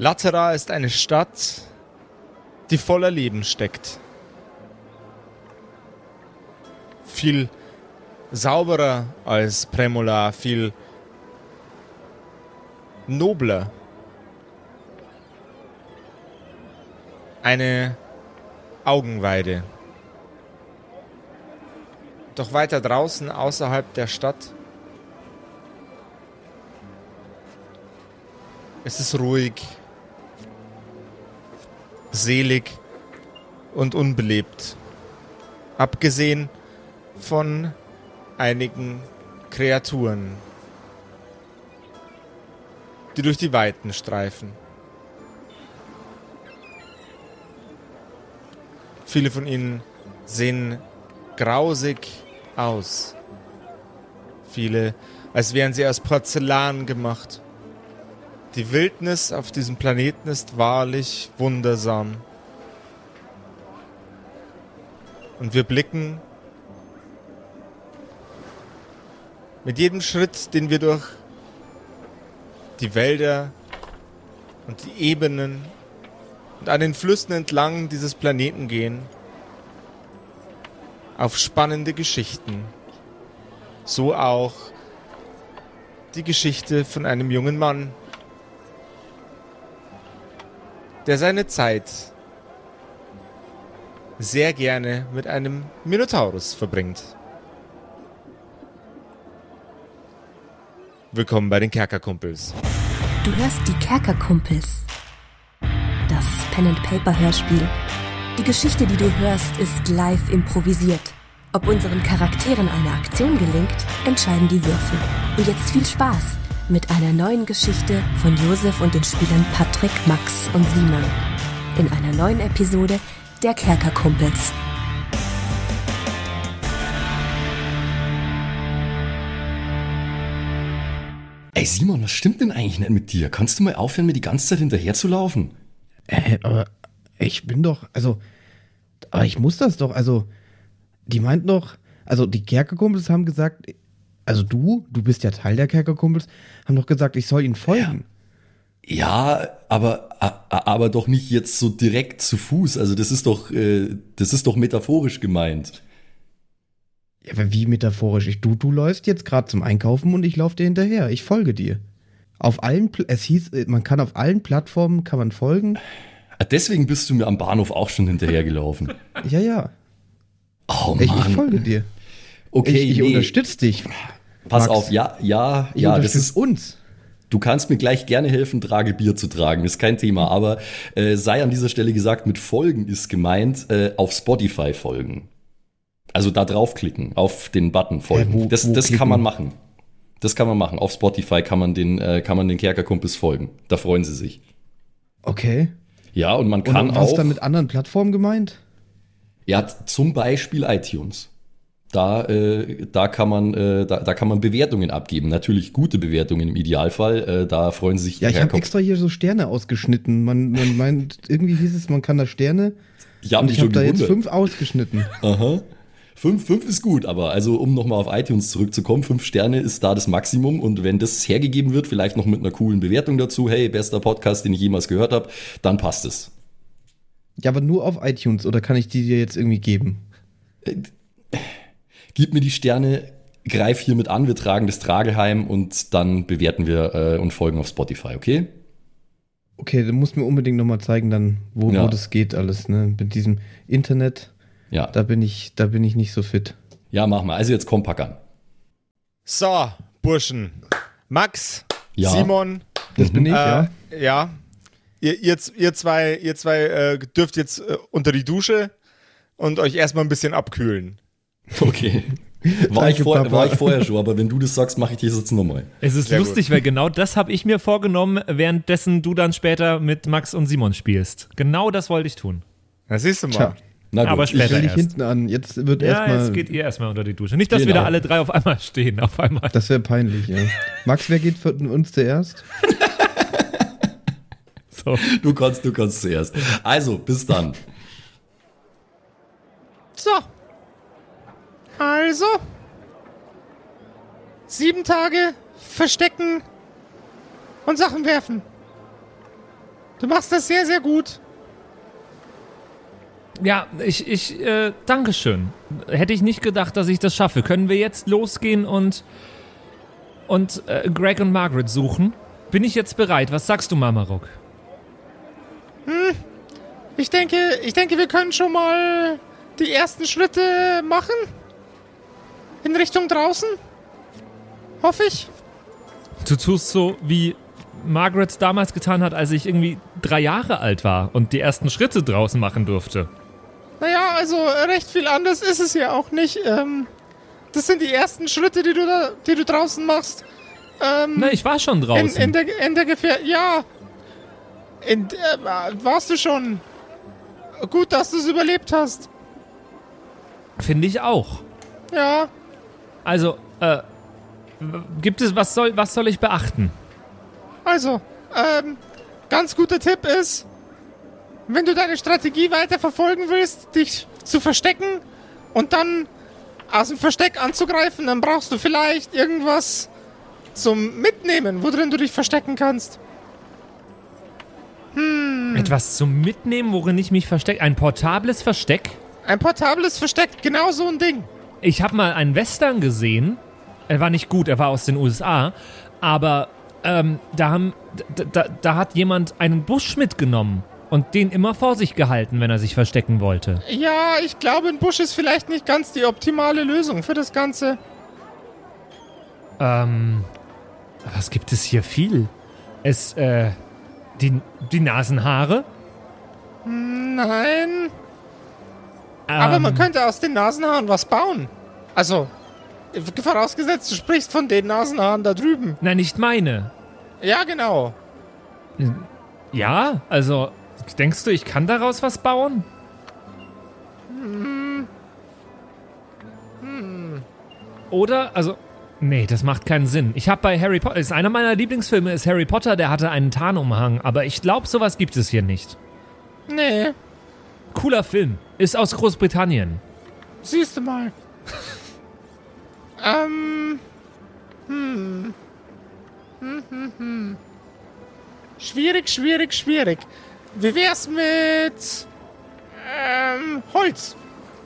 Latera ist eine Stadt, die voller Leben steckt. Viel sauberer als Premola, viel nobler. Eine Augenweide. Doch weiter draußen, außerhalb der Stadt, es ist ruhig, selig und unbelebt. Abgesehen von einigen Kreaturen, die durch die Weiten streifen. Viele von ihnen sehen grausig aus. Viele, als wären sie aus Porzellan gemacht. Die Wildnis auf diesem Planeten ist wahrlich wundersam. Und wir blicken mit jedem Schritt, den wir durch die Wälder und die Ebenen und an den Flüssen entlang dieses Planeten gehen, auf spannende Geschichten. So auch die Geschichte von einem jungen Mann, der seine Zeit sehr gerne mit einem Minotaurus verbringt. Willkommen bei den Kerkerkumpels. Du hörst die Kerkerkumpels. Das Pen-and-Paper-Hörspiel. Die Geschichte, die du hörst, ist live improvisiert. Ob unseren Charakteren eine Aktion gelingt, entscheiden die Würfel. Und jetzt viel Spaß mit einer neuen Geschichte von Josef und den Spielern Patrick, Max und Simon. In einer neuen Episode der Kerkerkumpels. Ey Simon, was stimmt denn eigentlich nicht mit dir? Kannst du mal aufhören, mir die ganze Zeit hinterher zu laufen? Äh, aber ich bin doch, also, aber ich muss das doch, also, die meinten doch, also die Kerkerkumpels haben gesagt, also du, du bist ja Teil der Kerkerkumpels, haben doch gesagt, ich soll ihnen folgen. Ja, aber, aber doch nicht jetzt so direkt zu Fuß. Also das ist doch, äh, das ist doch metaphorisch gemeint. Ja, aber wie metaphorisch? Ich, du, du läufst jetzt gerade zum Einkaufen und ich laufe dir hinterher. Ich folge dir. Auf allen, es hieß, äh, man kann auf allen Plattformen kann man folgen. Ah, Deswegen bist du mir am Bahnhof auch schon hinterhergelaufen. Ja, ja. Oh Ich, Mann. ich folge dir. Okay, ich ich nee. unterstütze dich. Pass Max. auf, ja, ja, Ich ja, das ist, uns. du kannst mir gleich gerne helfen, Trage Bier zu tragen, ist kein Thema, aber äh, sei an dieser Stelle gesagt, mit Folgen ist gemeint, äh, auf Spotify folgen. Also da draufklicken, auf den Button folgen. Äh, wo- das wo das kann man machen. Das kann man machen. Auf Spotify kann man den, äh, kann man den Kerkerkumpels folgen. Da freuen sie sich. Okay. Ja, und man Und kann was auch. ist dann mit anderen Plattformen gemeint? Ja, zum Beispiel iTunes. Da, äh, da, kann man, äh, da, da kann man Bewertungen abgeben. Natürlich gute Bewertungen im Idealfall. Äh, da freuen sich die Ja, ich habe extra hier so Sterne ausgeschnitten. Man, man meint, irgendwie hieß es, man kann da Sterne. Ich habe mich ich schon da jetzt fünf ausgeschnitten. Aha. Fünf, fünf ist gut, aber also um nochmal auf iTunes zurückzukommen, fünf Sterne ist da das Maximum und wenn das hergegeben wird, vielleicht noch mit einer coolen Bewertung dazu, hey, bester Podcast, den ich jemals gehört habe, dann passt es. Ja, aber nur auf iTunes oder kann ich die dir jetzt irgendwie geben? Gib mir die Sterne, greif hiermit an, wir tragen das Tragelheim und dann bewerten wir äh, und folgen auf Spotify, okay? Okay, du musst mir unbedingt nochmal zeigen, dann, wo, Ja. wo das geht alles, ne? Mit diesem Internet, Ja, da bin ich, da bin ich nicht so fit. ja mach mal. Also jetzt komm, pack an. So, Burschen. Max, Ja. Simon, Das bin ich, äh, ja. ja. Ihr, ihr, ihr zwei, ihr zwei äh, dürft jetzt äh, unter die Dusche und euch erstmal ein bisschen abkühlen. Okay. War ich, vor, Papa. war ich vorher schon, aber wenn du das sagst, mache ich das jetzt nochmal. Es ist Sehr lustig, weil genau das habe ich mir vorgenommen, währenddessen du dann später mit Max und Simon spielst. Genau das wollte ich tun. Da siehst du mal. Tja. Na Aber ich- Ich später will dich erst. hinten an. Jetzt wird Ja, jetzt erstmal. geht ihr erstmal unter die Dusche. Nicht, dass wir Genau. da alle drei auf einmal stehen. Auf einmal. Das wäre peinlich, ja. Max, wer geht für uns zuerst? So. Du kannst, du kannst zuerst. Also, bis dann. So. Also. Sieben Tage verstecken und Sachen werfen. Du machst das sehr, sehr gut. Ja, ich, ich, äh, Dankeschön. Hätte ich nicht gedacht, dass ich das schaffe. Können wir jetzt losgehen und, und äh, Greg und Margaret suchen? Bin ich jetzt bereit? Was sagst du, Mamaruk? Ich denke, ich denke, wir können schon mal die ersten Schritte machen. In Richtung draußen. Hoffe ich. Du tust so, wie Margaret damals getan hat, als ich irgendwie drei Jahre alt war und die ersten Schritte draußen machen durfte. Naja, also recht viel anders ist es ja auch nicht. Ähm, das sind die ersten Schritte, die du da, die du draußen machst. Ähm, Na, ich war schon in, draußen. in der, in der Gefähr... Ja. In, äh, warst du schon. Gut, dass du es überlebt hast. Finde ich auch. Ja. Also, äh, gibt es, was soll, was soll ich beachten? Also, ähm, ganz guter Tipp ist, wenn du deine Strategie weiter verfolgen willst, dich zu verstecken und dann aus dem Versteck anzugreifen, dann brauchst du vielleicht irgendwas zum Mitnehmen, wo drin du dich verstecken kannst. Etwas zum Mitnehmen, worin ich mich verstecke? Ein portables Versteck? Ein portables Versteck, genau so ein Ding. Ich habe mal einen Western gesehen. Er war nicht gut, er war aus den USA. Aber ähm, da, haben, da, da, da hat jemand einen Busch mitgenommen und den immer vor sich gehalten, wenn er sich verstecken wollte. Ja, ich glaube, ein Busch ist vielleicht nicht ganz die optimale Lösung für das Ganze. Ähm, was gibt es hier viel? Es, äh, die, die Nasenhaare? Nein. Aber man Ähm, könnte aus den Nasenhaaren was bauen. Also, vorausgesetzt, du sprichst von den Nasenhaaren da drüben. Nein, nicht meine. Ja, genau. Ja, also, denkst du, ich kann daraus was bauen? Oder, also, nee, das macht keinen Sinn. Ich habe bei Harry Potter, ist einer meiner Lieblingsfilme, ist Harry Potter, der hatte einen Tarnumhang, aber ich glaube, sowas gibt es hier nicht. Nee, Cooler Film, ist aus Großbritannien. siehst du mal. ähm. Hm. Hm, hm, hm. Schwierig, schwierig, schwierig. Wie wär's mit. Ähm, Holz?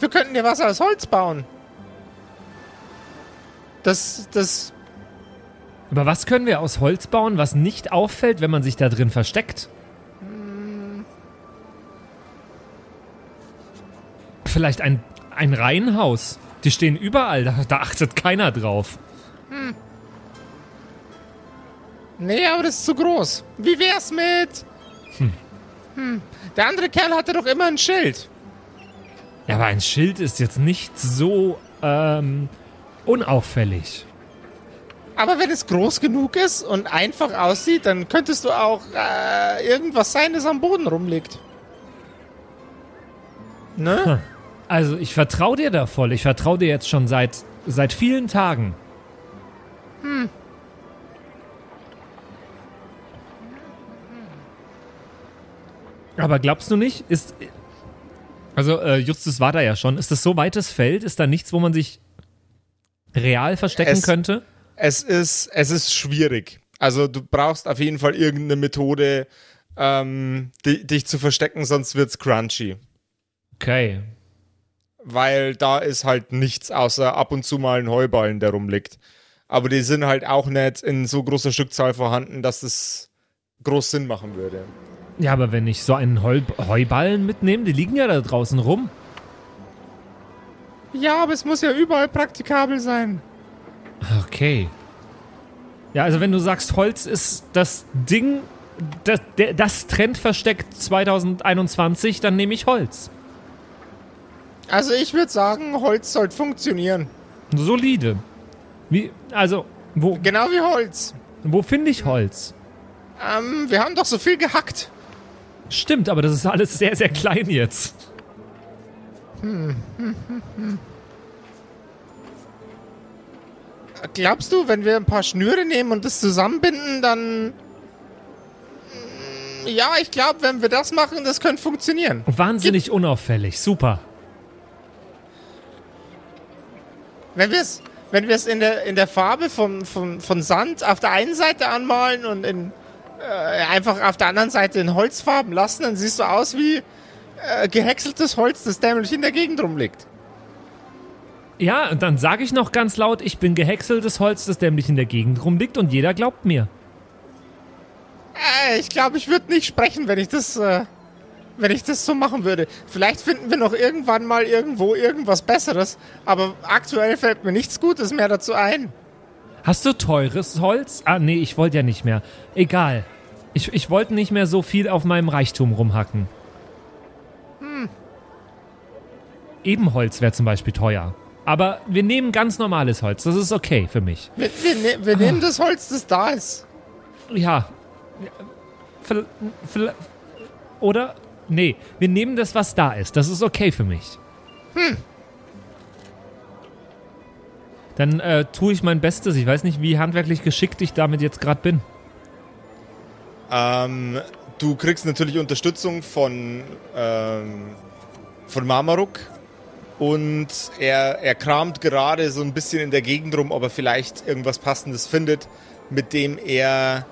Wir könnten dir was aus Holz bauen. Das, das. Aber was können wir aus Holz bauen, was nicht auffällt, wenn man sich da drin versteckt? Vielleicht ein, ein Reihenhaus. Die stehen überall, da, da achtet keiner drauf. Nee, aber das ist zu groß. Wie wär's mit. Hm. Der andere Kerl hatte doch immer ein Schild. Ja, aber ein Schild ist jetzt nicht so ähm, unauffällig. Aber wenn es groß genug ist und einfach aussieht, dann könntest du auch äh, irgendwas sein, das am Boden rumliegt. Ne? Also ich vertraue dir da voll. Ich vertraue dir jetzt schon seit, seit vielen Tagen. Hm. Aber glaubst du nicht? Ist. Also, äh, Justus war da ja schon. Ist das so weites Feld? Ist da nichts, wo man sich real verstecken Es- könnte? Es ist, es ist schwierig. Also du brauchst auf jeden Fall irgendeine Methode, ähm, di dich zu verstecken, sonst wird's crunchy. Okay. Weil da ist halt nichts außer ab und zu mal ein Heuballen, der rumliegt. Aber die sind halt auch nicht in so großer Stückzahl vorhanden, dass das groß Sinn machen würde. Ja, aber wenn ich so einen Heu Heuballen mitnehme, die liegen ja da draußen rum. Ja, aber es muss ja überall praktikabel sein. Okay. Ja, also wenn du sagst, Holz ist das Ding, das, das Trendversteck 2021, dann nehme ich Holz. Also ich würde sagen, Holz sollte funktionieren. Solide. Wie, also, wo, Genau wie Holz. wo finde ich Holz? Ähm, wir haben doch so viel gehackt. Stimmt, aber das ist alles sehr, sehr klein jetzt. Glaubst du, wenn wir ein paar Schnüre nehmen und das zusammenbinden, dann... Mm, Ja, ich glaube, wenn wir das machen, das könnte funktionieren. Wahnsinnig unauffällig. Super. Wenn wir es wenn wir es in der, in der Farbe von, von, von Sand auf der einen Seite anmalen und in, äh, einfach auf der anderen Seite in Holzfarben lassen, dann siehst du aus wie äh, gehäckseltes Holz, das dämlich in der Gegend rumliegt. Ja, und dann sage ich noch ganz laut, ich bin gehäckseltes Holz, das dämlich in der Gegend rumliegt und jeder glaubt mir. Äh, ich glaube, ich würde nicht sprechen, wenn ich das, äh, wenn ich das so machen würde. Vielleicht finden wir noch irgendwann mal irgendwo irgendwas Besseres, aber aktuell fällt mir nichts Gutes mehr dazu ein. Hast du teures Holz? Ah, nee, ich wollte ja nicht mehr. Egal. Ich, ich wollte nicht mehr so viel auf meinem Reichtum rumhacken. Hm. Ebenholz wäre zum Beispiel teuer. Aber wir nehmen ganz normales Holz. Das ist okay für mich. Wir, wir, ne wir nehmen das Holz, das da ist. Ja. Ver- Oder? Nee, wir nehmen das, was da ist. Das ist okay für mich. Hm. Dann äh, tue ich mein Bestes. Ich weiß nicht, wie handwerklich geschickt ich damit jetzt gerade bin. Ähm, du kriegst natürlich Unterstützung von, ähm, von Marmaruk. Und er, er kramt gerade so ein bisschen in der Gegend rum, ob er vielleicht irgendwas Passendes findet, mit dem er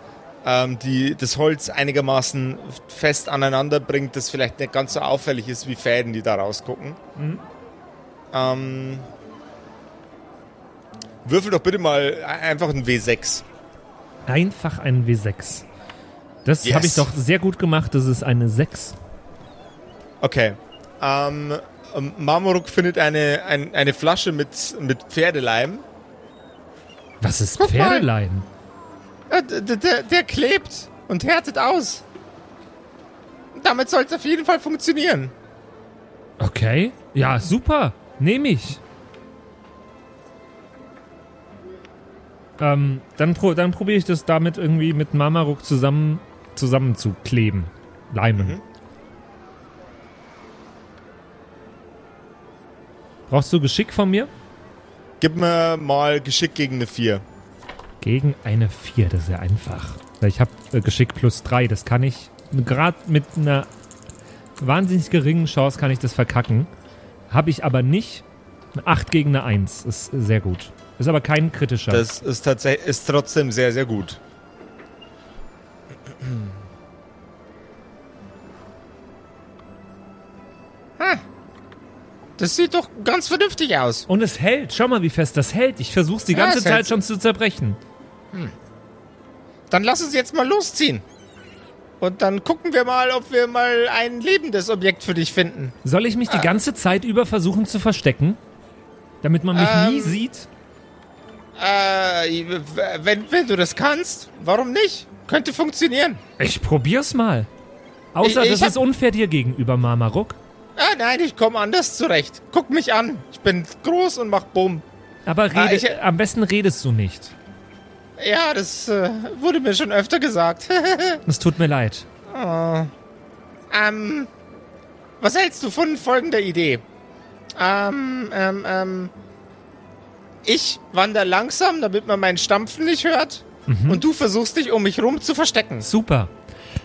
ähm, die, das Holz einigermaßen fest aneinander bringt, das vielleicht nicht ganz so auffällig ist wie Fäden, die da rausgucken. Ähm, würfel doch bitte mal einfach ein W6. Einfach ein W6. Das Yes. habe ich doch sehr gut gemacht. Das ist eine 6. Okay. Ähm, ähm, Marmoruk findet eine, ein, eine Flasche mit, mit Pferdeleim. Was ist Guck mal. Äh, d- d- Der, der klebt und härtet aus. Damit soll es auf jeden Fall funktionieren. Okay. Ja, super. Nehme ich. Ähm, dann, pro, dann probiere ich das damit irgendwie mit Mamaruk zusammen, zusammenzukleben. Leimen. Brauchst du Geschick von mir? Gib mir mal Geschick gegen eine 4. Gegen eine 4, das ist ja einfach. Ich habe äh, Geschick plus 3, das kann ich. Gerade mit einer wahnsinnig geringen Chance kann ich das verkacken. Habe ich aber nicht. Eine 8 gegen eine 1 ist sehr gut. Ist aber kein kritischer. Das ist tatsächlich ist trotzdem sehr, sehr gut. Ha. Das sieht doch ganz vernünftig aus. Und es hält. Schau mal, wie fest das hält. Ich versuche die Ja, ganze es Zeit schon zu zerbrechen. Dann lass uns jetzt mal losziehen. Und dann gucken wir mal, ob wir mal ein lebendes Objekt für dich finden. Soll ich mich die ganze Zeit über versuchen zu verstecken? Damit man mich nie Ähm. sieht? Äh, wenn, wenn du das kannst, warum nicht? Könnte funktionieren. Ich probier's mal. Außer, Ich- ich das ist unfair dir gegenüber, Marmaruk. Ah, nein, ich komme anders zurecht. Guck mich an. Ich bin groß und mach Bumm. Aber rede, Ah, ich- am besten redest du nicht. Ja, das äh, wurde mir schon öfter gesagt. Es tut mir leid. ähm, was hältst du von folgender Idee? Ähm, ähm, ähm, ich wandere langsam, damit man mein Stampfen nicht hört. Und du versuchst dich um mich rum zu verstecken. Super.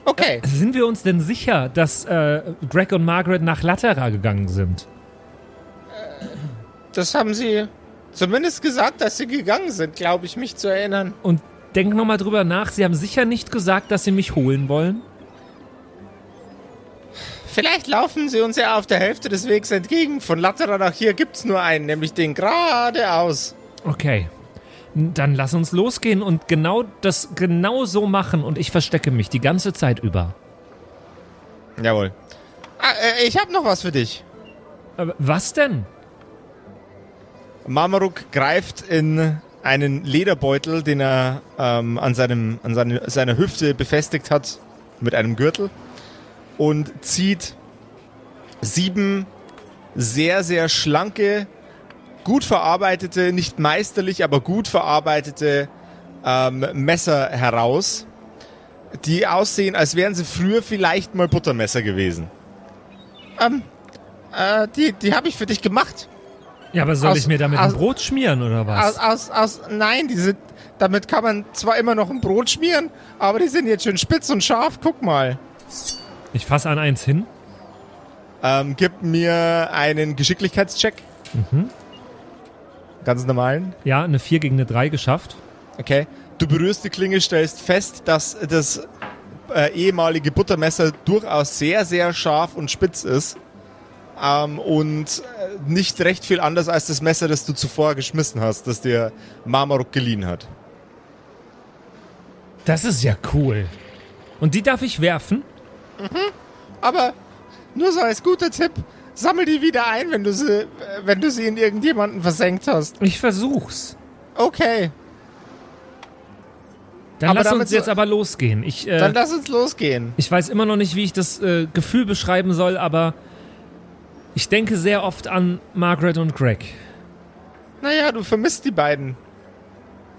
Okay. Sind wir uns denn sicher, dass äh, Greg und Margaret nach Latera gegangen sind? Das haben sie zumindest gesagt, dass sie gegangen sind, glaube ich, mich zu erinnern. Und denk nochmal drüber nach. Sie haben sicher nicht gesagt, dass sie mich holen wollen. Vielleicht laufen sie uns ja auf der Hälfte des Wegs entgegen. Von Latterer nach hier gibt's nur einen, nämlich den geradeaus. Okay. Dann lass uns losgehen und genau das genau so machen und ich verstecke mich die ganze Zeit über. Jawohl. Ah, äh, ich habe noch was für dich. Aber was denn? Marmaruk greift in einen Lederbeutel, den er ähm, an, seinem, an seine, seiner Hüfte befestigt hat, mit einem Gürtel und zieht sieben sehr, sehr schlanke, gut verarbeitete, nicht meisterlich, aber gut verarbeitete ähm, Messer heraus, die aussehen, als wären sie früher vielleicht mal Buttermesser gewesen. Ähm, äh, die, die habe ich für dich gemacht. Ja, aber soll Aus- ich mir damit aus- ein Brot schmieren oder was? Aus, aus, aus, nein, die sind, damit kann man zwar immer noch ein Brot schmieren, aber die sind jetzt schön spitz und scharf. Guck mal. Ich fasse an eins hin. Ähm, gib mir einen Geschicklichkeitscheck. Ganz normalen. Ja, eine 4 gegen eine 3 geschafft. Okay. Du berührst die Klinge, stellst fest, dass das äh, ehemalige Buttermesser durchaus sehr, sehr scharf und spitz ist. Ähm, und äh, nicht recht viel anders als das Messer, das du zuvor geschmissen hast, das dir Marmaruk geliehen hat. Das ist ja cool. Und die darf ich werfen? Aber nur so als guter Tipp, sammel die wieder ein, wenn du sie, äh, wenn du sie in irgendjemanden versenkt hast. Ich versuch's. Okay, Dann Aber lass uns so- jetzt aber losgehen. Ich, äh, dann lass uns losgehen. ich weiß immer noch nicht, wie ich das äh, Gefühl beschreiben soll, aber ich denke sehr oft an Margaret und Greg. Naja, du vermisst die beiden.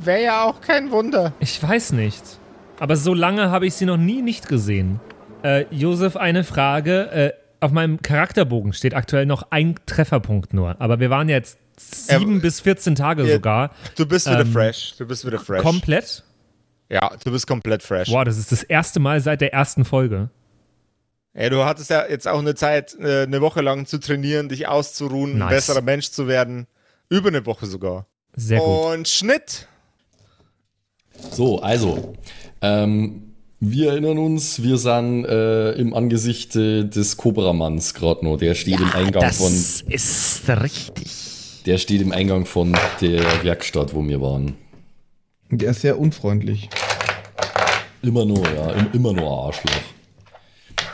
Wäre ja auch kein Wunder. Ich weiß nicht. Aber so lange habe ich sie noch nie nicht gesehen. Äh, Josef, eine Frage. Äh, auf meinem Charakterbogen steht aktuell noch ein Trefferpunkt nur. Aber wir waren jetzt sieben Äh, bis 14 Tage ja, sogar. Du bist wieder Ähm, fresh. Du bist wieder fresh. Komplett. ja, du bist komplett fresh. Boah, das ist das erste Mal seit der ersten Folge. Ey, du hattest ja jetzt auch eine Zeit, äh, eine Woche lang zu trainieren, dich auszuruhen, ein Nice. besserer Mensch zu werden. Über eine Woche sogar. Sehr gut. Und Schnitt. So, also, ähm, wir erinnern uns, wir sind äh, im Angesicht äh, des Cobra-Manns gerade noch. Der steht im Eingang von, ist richtig. der steht im Eingang von der Werkstatt, wo wir waren. Der ist sehr unfreundlich. Immer nur, ja, im- immer nur ein Arschloch.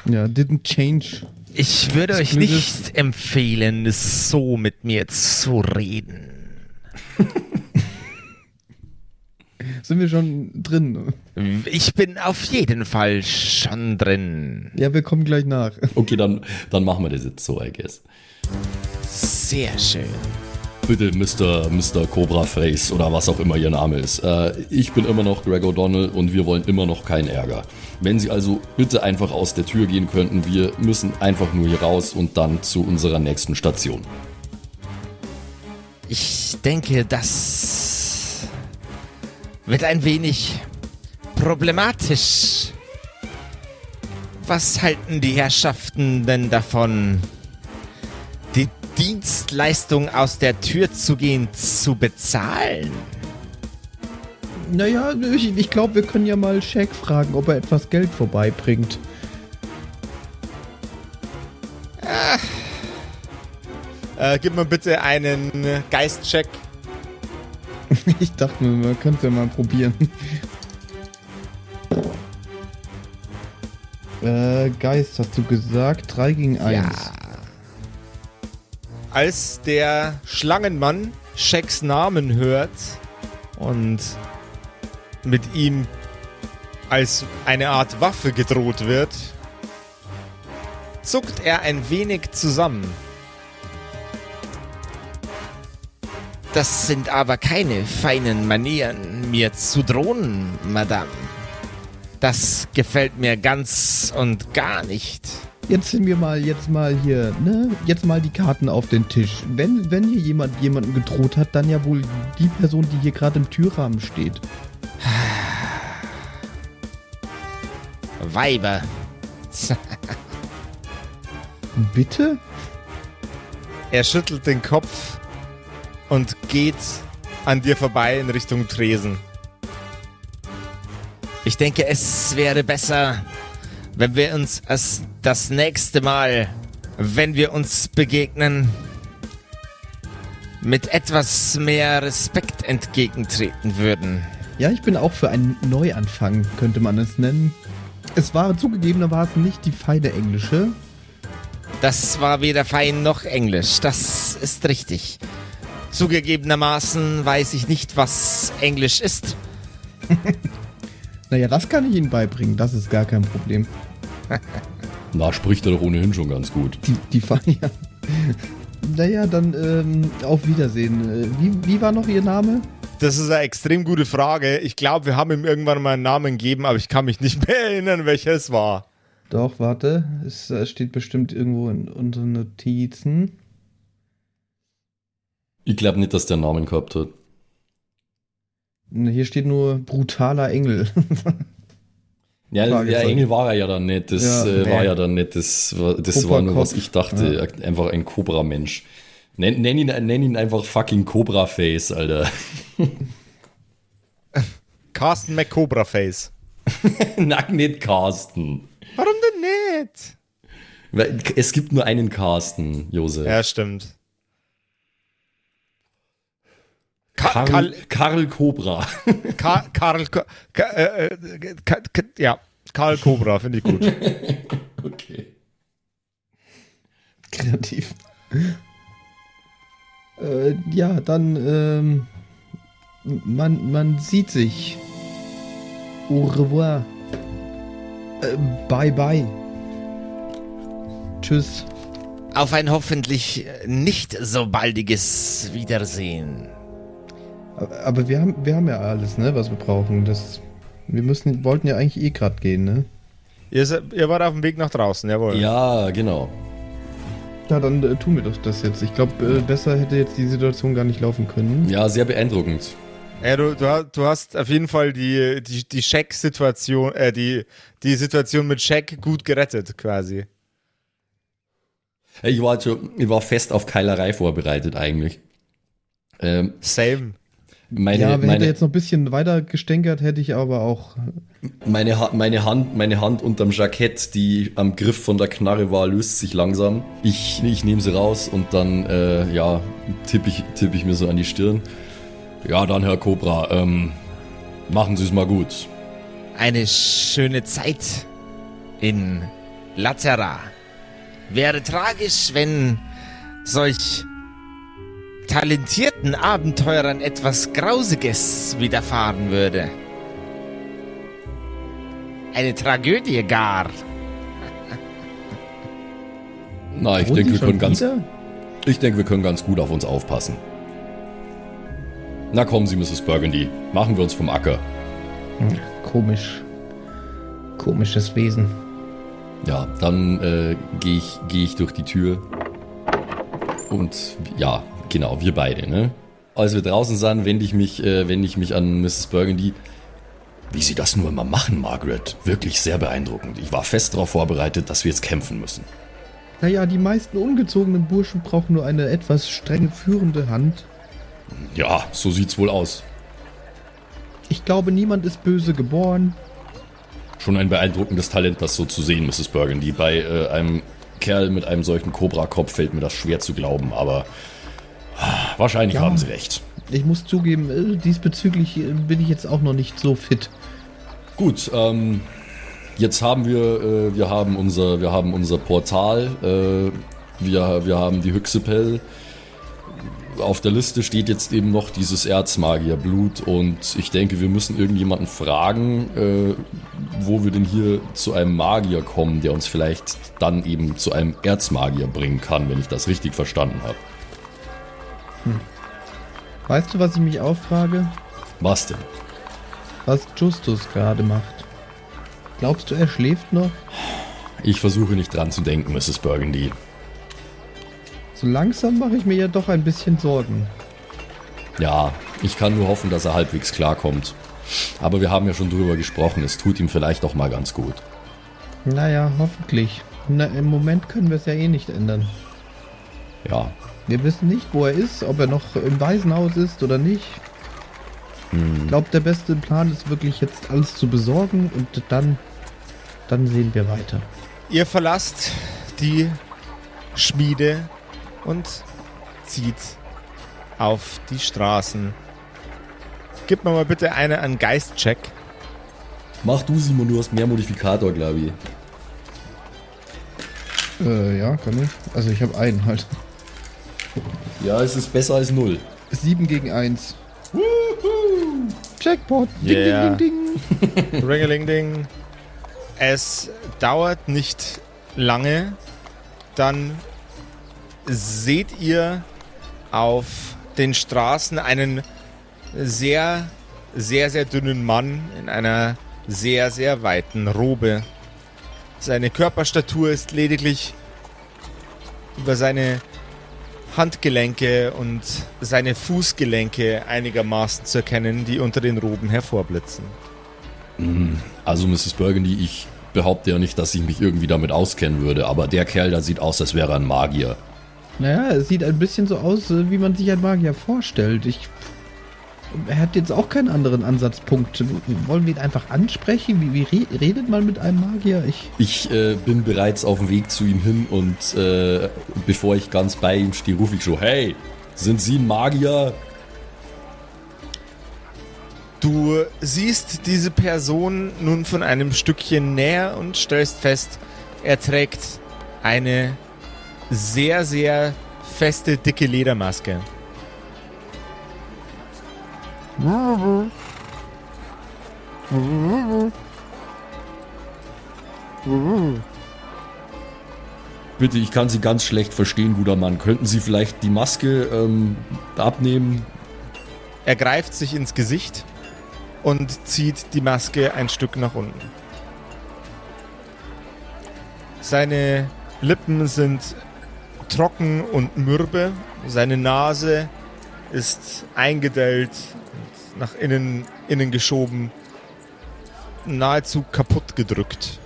Ja, didn't change. Ich würde euch Blöde- nicht empfehlen, so mit mir zu reden. Sind wir schon drin? Ich bin auf jeden Fall schon drin. Ja, wir kommen gleich nach. Okay, dann, dann machen wir das jetzt so, I guess. Sehr schön. Bitte, Mr. Mr. Cobra Face oder was auch immer Ihr Name ist. Äh, ich bin immer noch Greg O'Donnell und wir wollen immer noch keinen Ärger. Wenn Sie also bitte einfach aus der Tür gehen könnten, wir müssen einfach nur hier raus und dann zu unserer nächsten Station. Ich denke, das wird ein wenig problematisch. Was halten die Herrschaften denn davon, Dienstleistung aus der Tür zu gehen zu bezahlen? Naja, ich, ich glaube, wir können ja mal Shaq fragen, ob er etwas Geld vorbeibringt. Äh, gib mir bitte einen Geistcheck. Ich dachte mir, man könnte ja mal probieren. Äh, Geist, hast du gesagt? 3 gegen 1. Als der Schlangenmann Shacks Namen hört und mit ihm als eine Art Waffe gedroht wird, zuckt er ein wenig zusammen. Das sind aber keine feinen Manieren, mir zu drohen, Madame. Das gefällt mir ganz und gar nicht. Jetzt sind wir mal, jetzt mal hier, ne? Jetzt mal die Karten auf den Tisch. Wenn, wenn hier jemand jemandem gedroht hat, dann ja wohl die Person, die hier gerade im Türrahmen steht. Weiber. Bitte? Er schüttelt den Kopf und geht an dir vorbei in Richtung Tresen. Ich denke, es wäre besser, wenn wir uns als das nächste Mal, wenn wir uns begegnen, mit etwas mehr Respekt entgegentreten würden. Ja, ich bin auch für einen Neuanfang, könnte man es nennen. Es war zugegebenermaßen nicht die feine englische. Das war weder fein noch Englisch. Das ist richtig. Zugegebenermaßen weiß ich nicht, was Englisch ist. Naja, das kann ich Ihnen beibringen, das ist gar kein Problem. Na, spricht er doch ohnehin schon ganz gut. Die, die Fa- ja. Naja, dann ähm, auf Wiedersehen. Äh, Wie, wie war noch Ihr Name? Das ist eine extrem gute Frage. Ich glaube, wir haben ihm irgendwann mal einen Namen gegeben, aber ich kann mich nicht mehr erinnern, welcher es war. Doch, warte. Es äh, steht bestimmt irgendwo in unseren Notizen. Ich glaube nicht, dass der einen Namen gehabt hat. Hier steht nur brutaler Engel. Ja, der Fragezeichen. Engel war er ja dann nicht. Das Ja, äh, nee. war ja dann nicht. Das war, das war nur, was ich dachte. Einfach ein Cobra-Mensch. Nenn, nenn, ihn, nenn ihn einfach fucking Cobra-Face, Alter. Carsten McCobraface. Na, nicht Carsten. Warum denn nicht? Weil Es gibt nur einen Carsten, Josef. Ja, stimmt. Karl, Karl, Karl Cobra. Ka Karl, Ka Ka äh, äh, ja, Karl Cobra, finde ich gut. Okay. Kreativ. Äh, ja, dann, ähm, man, man sieht sich. Au revoir. Äh, bye bye. Tschüss. Auf ein hoffentlich nicht so baldiges Wiedersehen. Aber wir haben, wir haben ja alles, ne, was wir brauchen. Das, wir müssen, wollten ja eigentlich eh grad gehen, ne? Ihr, ihr wart auf dem Weg nach draußen, jawohl. Ja, genau. Ja, dann äh, tun wir doch das jetzt. Ich glaube, äh, besser hätte jetzt die Situation gar nicht laufen können. Ja, sehr beeindruckend. Ja, du, du, hast- du hast auf jeden Fall die, die, die Shaq-Situation, äh, die, die Situation mit Shaq gut gerettet, quasi. Ich war, schon, ich war fest auf Keilerei vorbereitet eigentlich. Ähm, Same. Meine, ja, wer hätte meine, jetzt noch ein bisschen weiter gestänkert, hätte ich aber auch. meine, Ha- meine, Hand, meine Hand unterm Jackett, die am Griff von der Knarre war, löst sich langsam. Ich, ich nehme sie raus und dann äh, ja, tippe ich, tipp ich mir so an die Stirn. Ja, dann, Herr Cobra, ähm, machen Sie es mal gut. Eine schöne Zeit in Latera. Wäre tragisch, wenn solch talentierten Abenteurern etwas Grausiges widerfahren würde. Eine Tragödie gar. Na, ich denke, wir können ganz, wieder? ich denke, wir können ganz gut auf uns aufpassen. Na kommen Sie, Mrs. Burgundy, machen wir uns vom Acker. Hm, Komisch. Komisches Wesen. Ja, dann äh, gehe ich, geh ich durch die Tür. Und ja, genau, wir beide, ne? Als wir draußen sind, wende ich mich, äh, wende ich mich an Mrs. Burgundy. Wie Sie das nur immer machen, Margaret. Wirklich sehr beeindruckend. Ich war fest darauf vorbereitet, dass wir jetzt kämpfen müssen. Naja, die meisten ungezogenen Burschen brauchen nur eine etwas streng führende Hand. Ja, so sieht's wohl aus. Ich glaube, niemand ist böse geboren. Schon ein beeindruckendes Talent, das so zu sehen, Mrs. Burgundy. Bei äh, einem Kerl mit einem solchen Cobra-Kopf fällt mir das schwer zu glauben, aber wahrscheinlich Ja. haben Sie recht. Ich muss zugeben, äh, diesbezüglich äh, bin ich jetzt auch noch nicht so fit. Gut, ähm, jetzt haben wir, äh, wir haben unser, wir haben unser Portal, äh, wir, wir haben die Hyxipel. Auf der Liste steht jetzt eben noch dieses Erzmagierblut und ich denke, wir müssen irgendjemanden fragen, äh, wo wir denn hier zu einem Magier kommen, der uns vielleicht dann eben zu einem Erzmagier bringen kann, wenn ich das richtig verstanden habe. Weißt du, was ich mich auch frage? Was denn? Was Justus gerade macht. Glaubst du, er schläft noch? Ich versuche nicht dran zu denken, Mrs. Burgundy. So langsam mache ich mir ja doch ein bisschen Sorgen. Ja, ich kann nur hoffen, dass er halbwegs klarkommt. Aber wir haben ja schon drüber gesprochen, es tut ihm vielleicht auch mal ganz gut. Naja, hoffentlich. Na, Im Moment können wir es ja eh nicht ändern. Ja, Wir wissen nicht, wo er ist, ob er noch im Waisenhaus ist oder nicht. Ich glaube, der beste Plan ist wirklich jetzt alles zu besorgen und dann, dann sehen wir weiter. Ihr verlasst die Schmiede und zieht auf die Straßen. Gib mir mal bitte eine an Geistcheck. mach du Simon, du hast mehr Modifikator, glaube ich. Äh, ja, kann ich. Also ich habe einen halt. Ja, es ist besser als null. 7 gegen 1. Jackpot. Ding, Yeah. ding, ding, ding. Ringeling-Ding. Es dauert nicht lange. Dann seht ihr auf den Straßen einen sehr, sehr, sehr dünnen Mann in einer sehr, sehr weiten Robe. Seine Körperstatur ist lediglich über seine Handgelenke und seine Fußgelenke einigermaßen zu erkennen, die unter den Roben hervorblitzen. Also, Mrs. Burgundy, ich behaupte ja nicht, dass ich mich irgendwie damit auskennen würde, aber der Kerl da sieht aus, als wäre er ein Magier. Naja, es sieht ein bisschen so aus, wie man sich ein Magier vorstellt. Ich, er hat jetzt auch keinen anderen Ansatzpunkt. Wollen wir ihn einfach ansprechen? Wie, wie redet man mit einem Magier? Ich, ich äh, bin bereits auf dem Weg zu ihm hin und äh, bevor ich ganz bei ihm stehe, rufe ich so: Hey, sind Sie ein Magier? Du siehst diese Person nun von einem Stückchen näher und stellst fest, er trägt eine sehr, sehr feste, dicke Ledermaske. Bitte, ich kann Sie ganz schlecht verstehen, guter Mann. Könnten Sie vielleicht die Maske ähm, abnehmen? Er greift sich ins Gesicht und zieht die Maske ein Stück nach unten. Seine Lippen sind trocken und mürbe. Seine Nase ist eingedellt, nach innen, innen geschoben, nahezu kaputt gedrückt.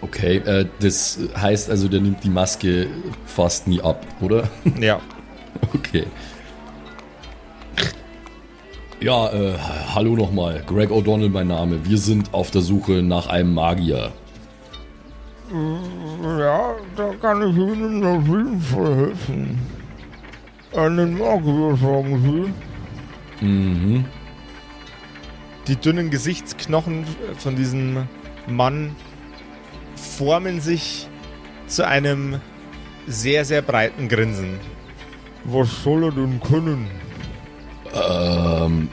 Okay, äh, das heißt also, der nimmt die Maske fast nie ab, oder? Ja. okay. Ja, äh, hallo nochmal. Greg O'Donnell mein Name. Wir sind auf der Suche nach einem Magier. Ja, da kann ich Ihnen auf jeden Fall helfen. Einen Magier, sagen Sie? Mhm. Die dünnen Gesichtsknochen von diesem Mann formen sich zu einem sehr, sehr breiten Grinsen. Was soll er denn können? Ähm,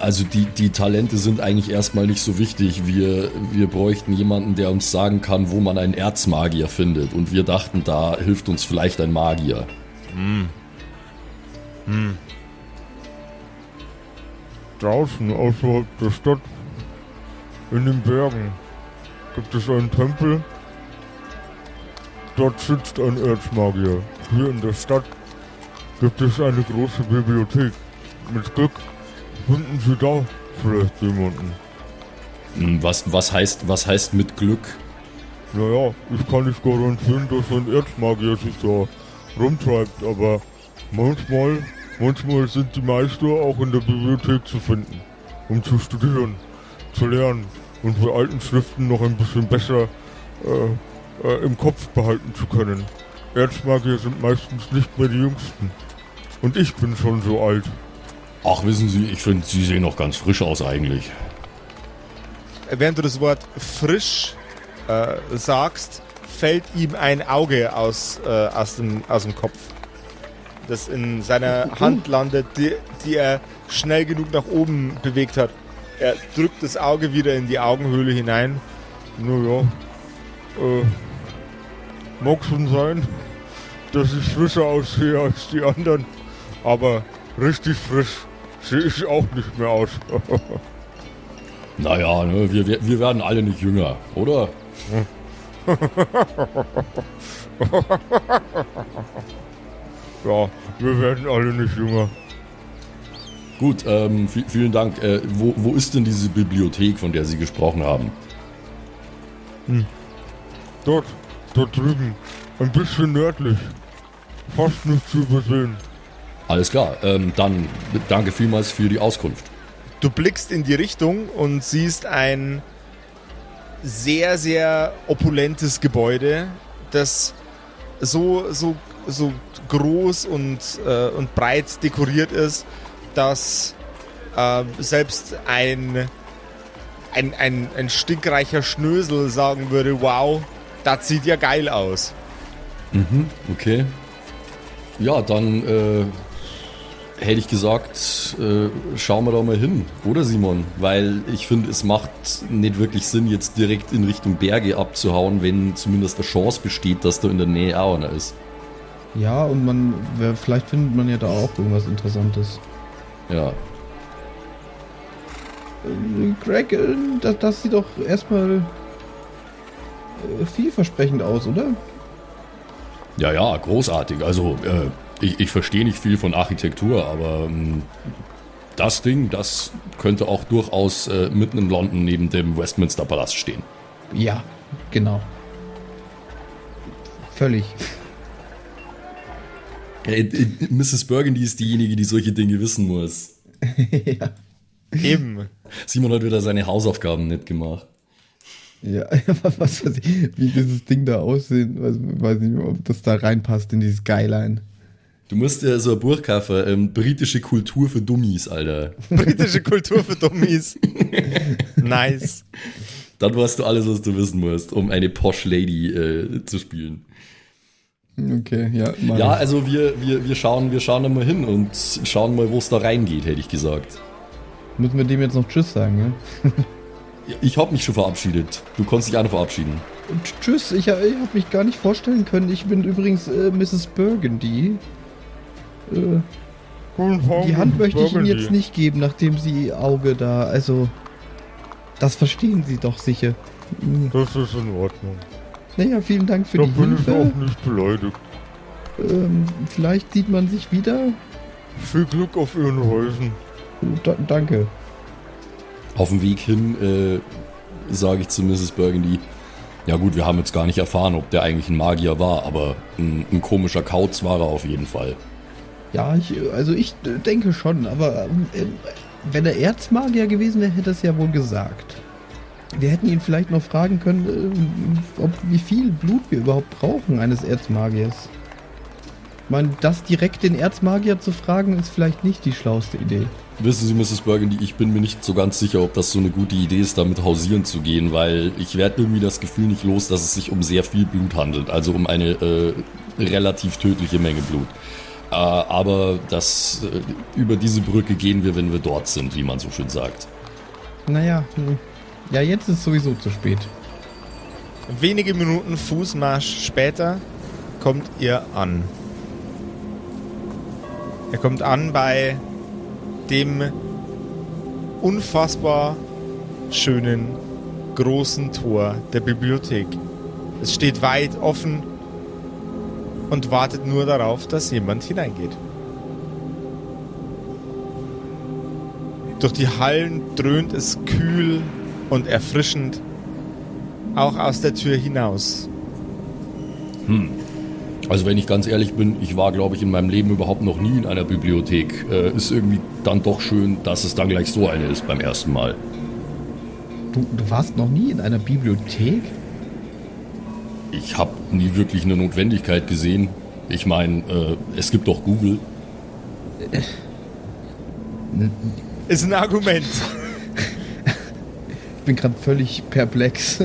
also die, die Talente sind eigentlich erstmal nicht so wichtig. Wir, wir bräuchten jemanden, der uns sagen kann, wo man einen Erzmagier findet. Und wir dachten, da hilft uns vielleicht ein Magier. Hm. Hm. Draußen außerhalb der Stadt, in den Bergen, gibt es einen Tempel. Dort sitzt ein Erzmagier. Hier in der Stadt gibt es eine große Bibliothek. Mit Glück finden Sie da vielleicht jemanden. Hm, was, was, heißt, was heißt mit Glück? Naja, ich kann nicht garantieren, dass ein Erzmagier sich da rumtreibt, aber manchmal, manchmal sind die Meister auch in der Bibliothek zu finden, um zu studieren, zu lernen und die alten Schriften noch ein bisschen besser äh, äh, im Kopf behalten zu können. Erzmagier sind meistens nicht mehr die Jüngsten. Und ich bin schon so alt. Ach, wissen Sie, ich finde, Sie sehen noch ganz frisch aus eigentlich. Während du das Wort frisch äh, sagst, fällt ihm ein Auge aus, äh, aus, dem, aus dem Kopf, das in seiner Hand landet, die, die er schnell genug nach oben bewegt hat. Er drückt das Auge wieder in die Augenhöhle hinein. Naja, äh, mag schon sein, dass ich frischer aussehe als die anderen, aber richtig frisch sehe ich auch nicht mehr aus. naja, ne, wir, wir werden alle nicht jünger, oder? ja, wir werden alle nicht jünger. Gut, ähm, vielen Dank. Äh, wo, wo ist denn diese Bibliothek, von der Sie gesprochen haben? Hm. Dort, dort drüben. Ein bisschen nördlich. Fast nicht zu übersehen. Alles klar, ähm, dann danke vielmals für die Auskunft. Du blickst in die Richtung und siehst ein sehr, sehr opulentes Gebäude, das so, so, so groß und, äh, und breit dekoriert ist, dass äh, selbst ein, ein, ein, ein stinkreicher Schnösel sagen würde, wow, das sieht ja geil aus. Mhm, okay. Ja, dann äh, hätte ich gesagt, äh, schauen wir da mal hin, oder Simon? Weil ich finde, es macht nicht wirklich Sinn, jetzt direkt in Richtung Berge abzuhauen, wenn zumindest eine Chance besteht, dass da in der Nähe auch einer ist. Ja, und man, vielleicht findet man ja da auch irgendwas Interessantes. Ja. Äh, Greg, äh, das, das sieht doch erstmal äh, vielversprechend aus, oder? Ja, ja, großartig. Also, äh, ich, ich verstehe nicht viel von Architektur, aber ähm, das Ding, das könnte auch durchaus äh, mitten in London neben dem Westminster Palast stehen. Ja, genau. Völlig. Äh, äh, Mrs. Burgundy ist diejenige, die solche Dinge wissen muss. ja. Eben. Simon hat wieder seine Hausaufgaben nicht gemacht. Ja, was weiß ich, wie dieses Ding da aussehen, weiß, weiß nicht, ob das da reinpasst in dieses Skyline. Du musst ja so ein Buch kaufen, ähm, britische Kultur für Dummies, Alter. Britische Kultur für Dummies. nice. Dann weißt du alles, was du wissen musst, um eine Posh Lady äh, zu spielen. Okay, ja. Ja, ich. also wir, wir, wir, schauen, wir schauen da mal hin und schauen mal, wo es da reingeht, hätte ich gesagt. Müssen wir dem jetzt noch Tschüss sagen, ne? Ich habe mich schon verabschiedet. Du konntest dich auch noch verabschieden. Und Tschüss, ich, ich habe mich gar nicht vorstellen können. Ich bin übrigens äh, Mrs. Burgundy. Äh, die Hand möchte ich Ihnen jetzt nicht geben, nachdem Sie Ihr Auge da, also. Das verstehen Sie doch sicher. Das ist in Ordnung. Naja, vielen Dank für Da die bin ich Hilfe. auch nicht beleidigt. Ähm, vielleicht sieht man sich wieder. Viel Glück auf Ihren Häusern. Da, danke. Auf dem Weg hin äh, sage ich zu Mrs. Burgundy, ja gut, wir haben jetzt gar nicht erfahren, ob der eigentlich ein Magier war, aber ein, ein komischer Kauz war er auf jeden Fall. Ja, ich, also ich denke schon, aber äh, wenn er Erzmagier gewesen wäre, hätte er es ja wohl gesagt. Wir hätten ihn vielleicht noch fragen können, ähm, ob, wie viel Blut wir überhaupt brauchen eines Erzmagiers. Ich meine, das direkt den Erzmagier zu fragen, ist vielleicht nicht die schlauste Idee. Wissen Sie, Mrs. Burgundy, ich bin mir nicht so ganz sicher, ob das so eine gute Idee ist, damit hausieren zu gehen, weil ich werde irgendwie das Gefühl nicht los, dass es sich um sehr viel Blut handelt, also um eine äh, relativ tödliche Menge Blut. Äh, aber das, äh, über diese Brücke gehen wir, wenn wir dort sind, wie man so schön sagt. Naja, hm. Ja, jetzt ist sowieso zu spät. Wenige Minuten Fußmarsch später kommt ihr an. Er kommt an bei dem unfassbar schönen großen Tor der Bibliothek. Es steht weit offen und wartet nur darauf, dass jemand hineingeht. Durch die Hallen dröhnt es kühl und erfrischend, auch aus der Tür hinaus. Also wenn ich ganz ehrlich bin, ich war, glaube ich, in meinem Leben überhaupt noch nie in einer Bibliothek. Äh, ist irgendwie dann doch schön, dass es dann gleich so eine ist beim ersten Mal. Du, du warst noch nie in einer Bibliothek? Ich habe nie wirklich eine Notwendigkeit gesehen. Ich meine, äh, es gibt doch Google. Ist ein Argument. Ich bin gerade völlig perplex.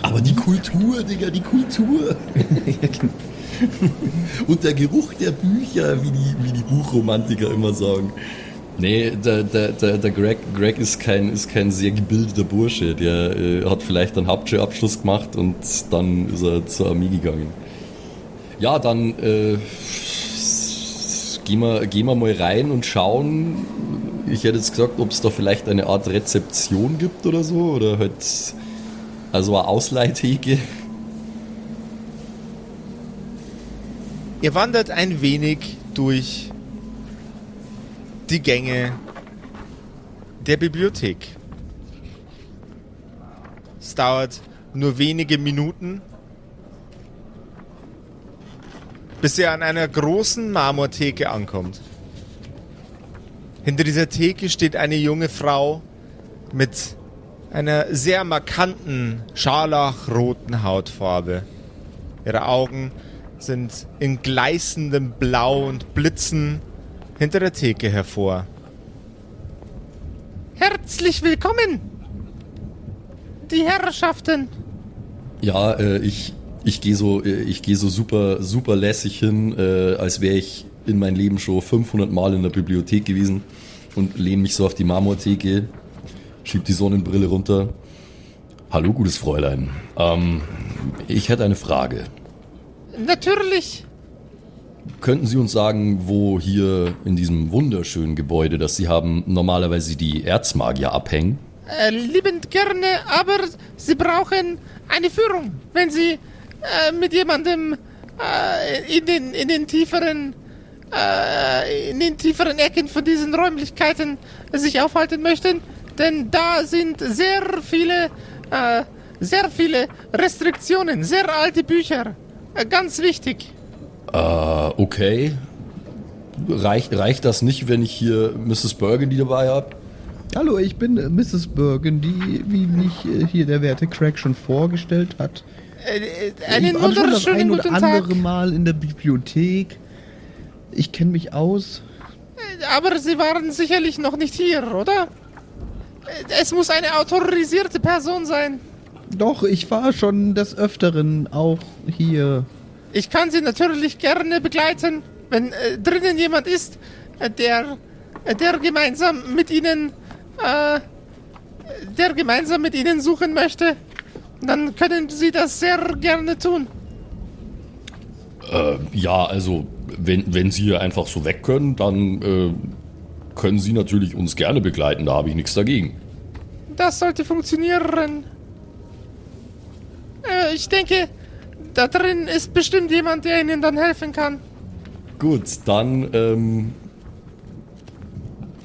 Aber die Kultur, Digga, die Kultur. Und der Geruch der Bücher, wie die, wie die Buchromantiker immer sagen. Nee, der, der, der, der Greg, Greg ist, kein, ist kein sehr gebildeter Bursche. Der äh, hat vielleicht einen Hauptschulabschluss gemacht und dann ist er zur Armee gegangen. Ja, dann äh, gehen, wir, gehen wir mal rein und schauen. Ich hätte jetzt gesagt, ob es da vielleicht eine Art Rezeption gibt oder so. Oder halt also eine Ausleihtheke. Ihr wandert ein wenig durch die Gänge der Bibliothek. Es dauert nur wenige Minuten, bis ihr an einer großen Marmortheke ankommt. Hinter dieser Theke steht eine junge Frau mit einer sehr markanten scharlachroten Hautfarbe. Ihre Augen sind in gleißendem Blau und blitzen hinter der Theke hervor. Herzlich willkommen, die Herrschaften. Ja, äh, ich, ich gehe so, äh, ich so super, super lässig hin, äh, als wäre ich in meinem Leben schon 500 Mal in der Bibliothek gewesen und lehne mich so auf die Marmortheke, schieb die Sonnenbrille runter. Hallo, gutes Fräulein. Ähm, ich hätte eine Frage. Natürlich. Könnten Sie uns sagen, wo hier in diesem wunderschönen Gebäude, das Sie haben, normalerweise die Erzmagier abhängen? Äh, liebend gerne, aber Sie brauchen eine Führung, wenn Sie äh, mit jemandem äh, in, den, in den tieferen äh, in den tieferen Ecken von diesen Räumlichkeiten sich aufhalten möchten, denn da sind sehr viele äh, sehr viele Restriktionen, sehr alte Bücher. Äh, ganz wichtig. Äh, okay. reicht, reicht das nicht, wenn ich hier Mrs. Burgundy dabei habe? Hallo, ich bin äh, Mrs. Burgundy, wie mich äh, hier der werte Craig schon vorgestellt hat. einen ich war schon das wunderschönen ein oder guten andere Tag. Mal in der Bibliothek. Ich kenne mich aus. Aber Sie waren sicherlich noch nicht hier, oder? Es muss eine autorisierte Person sein. Doch, ich war schon des Öfteren auch hier. Ich kann Sie natürlich gerne begleiten, wenn äh, drinnen jemand ist, äh, der, äh, der gemeinsam mit Ihnen, äh, der gemeinsam mit Ihnen suchen möchte. Dann können Sie das sehr gerne tun. Äh, ja, also wenn, wenn Sie hier einfach so weg können, dann äh, können Sie natürlich uns gerne begleiten, da habe ich nichts dagegen. Das sollte funktionieren. Äh, ich denke, da drin ist bestimmt jemand, der Ihnen dann helfen kann. Gut, dann ähm,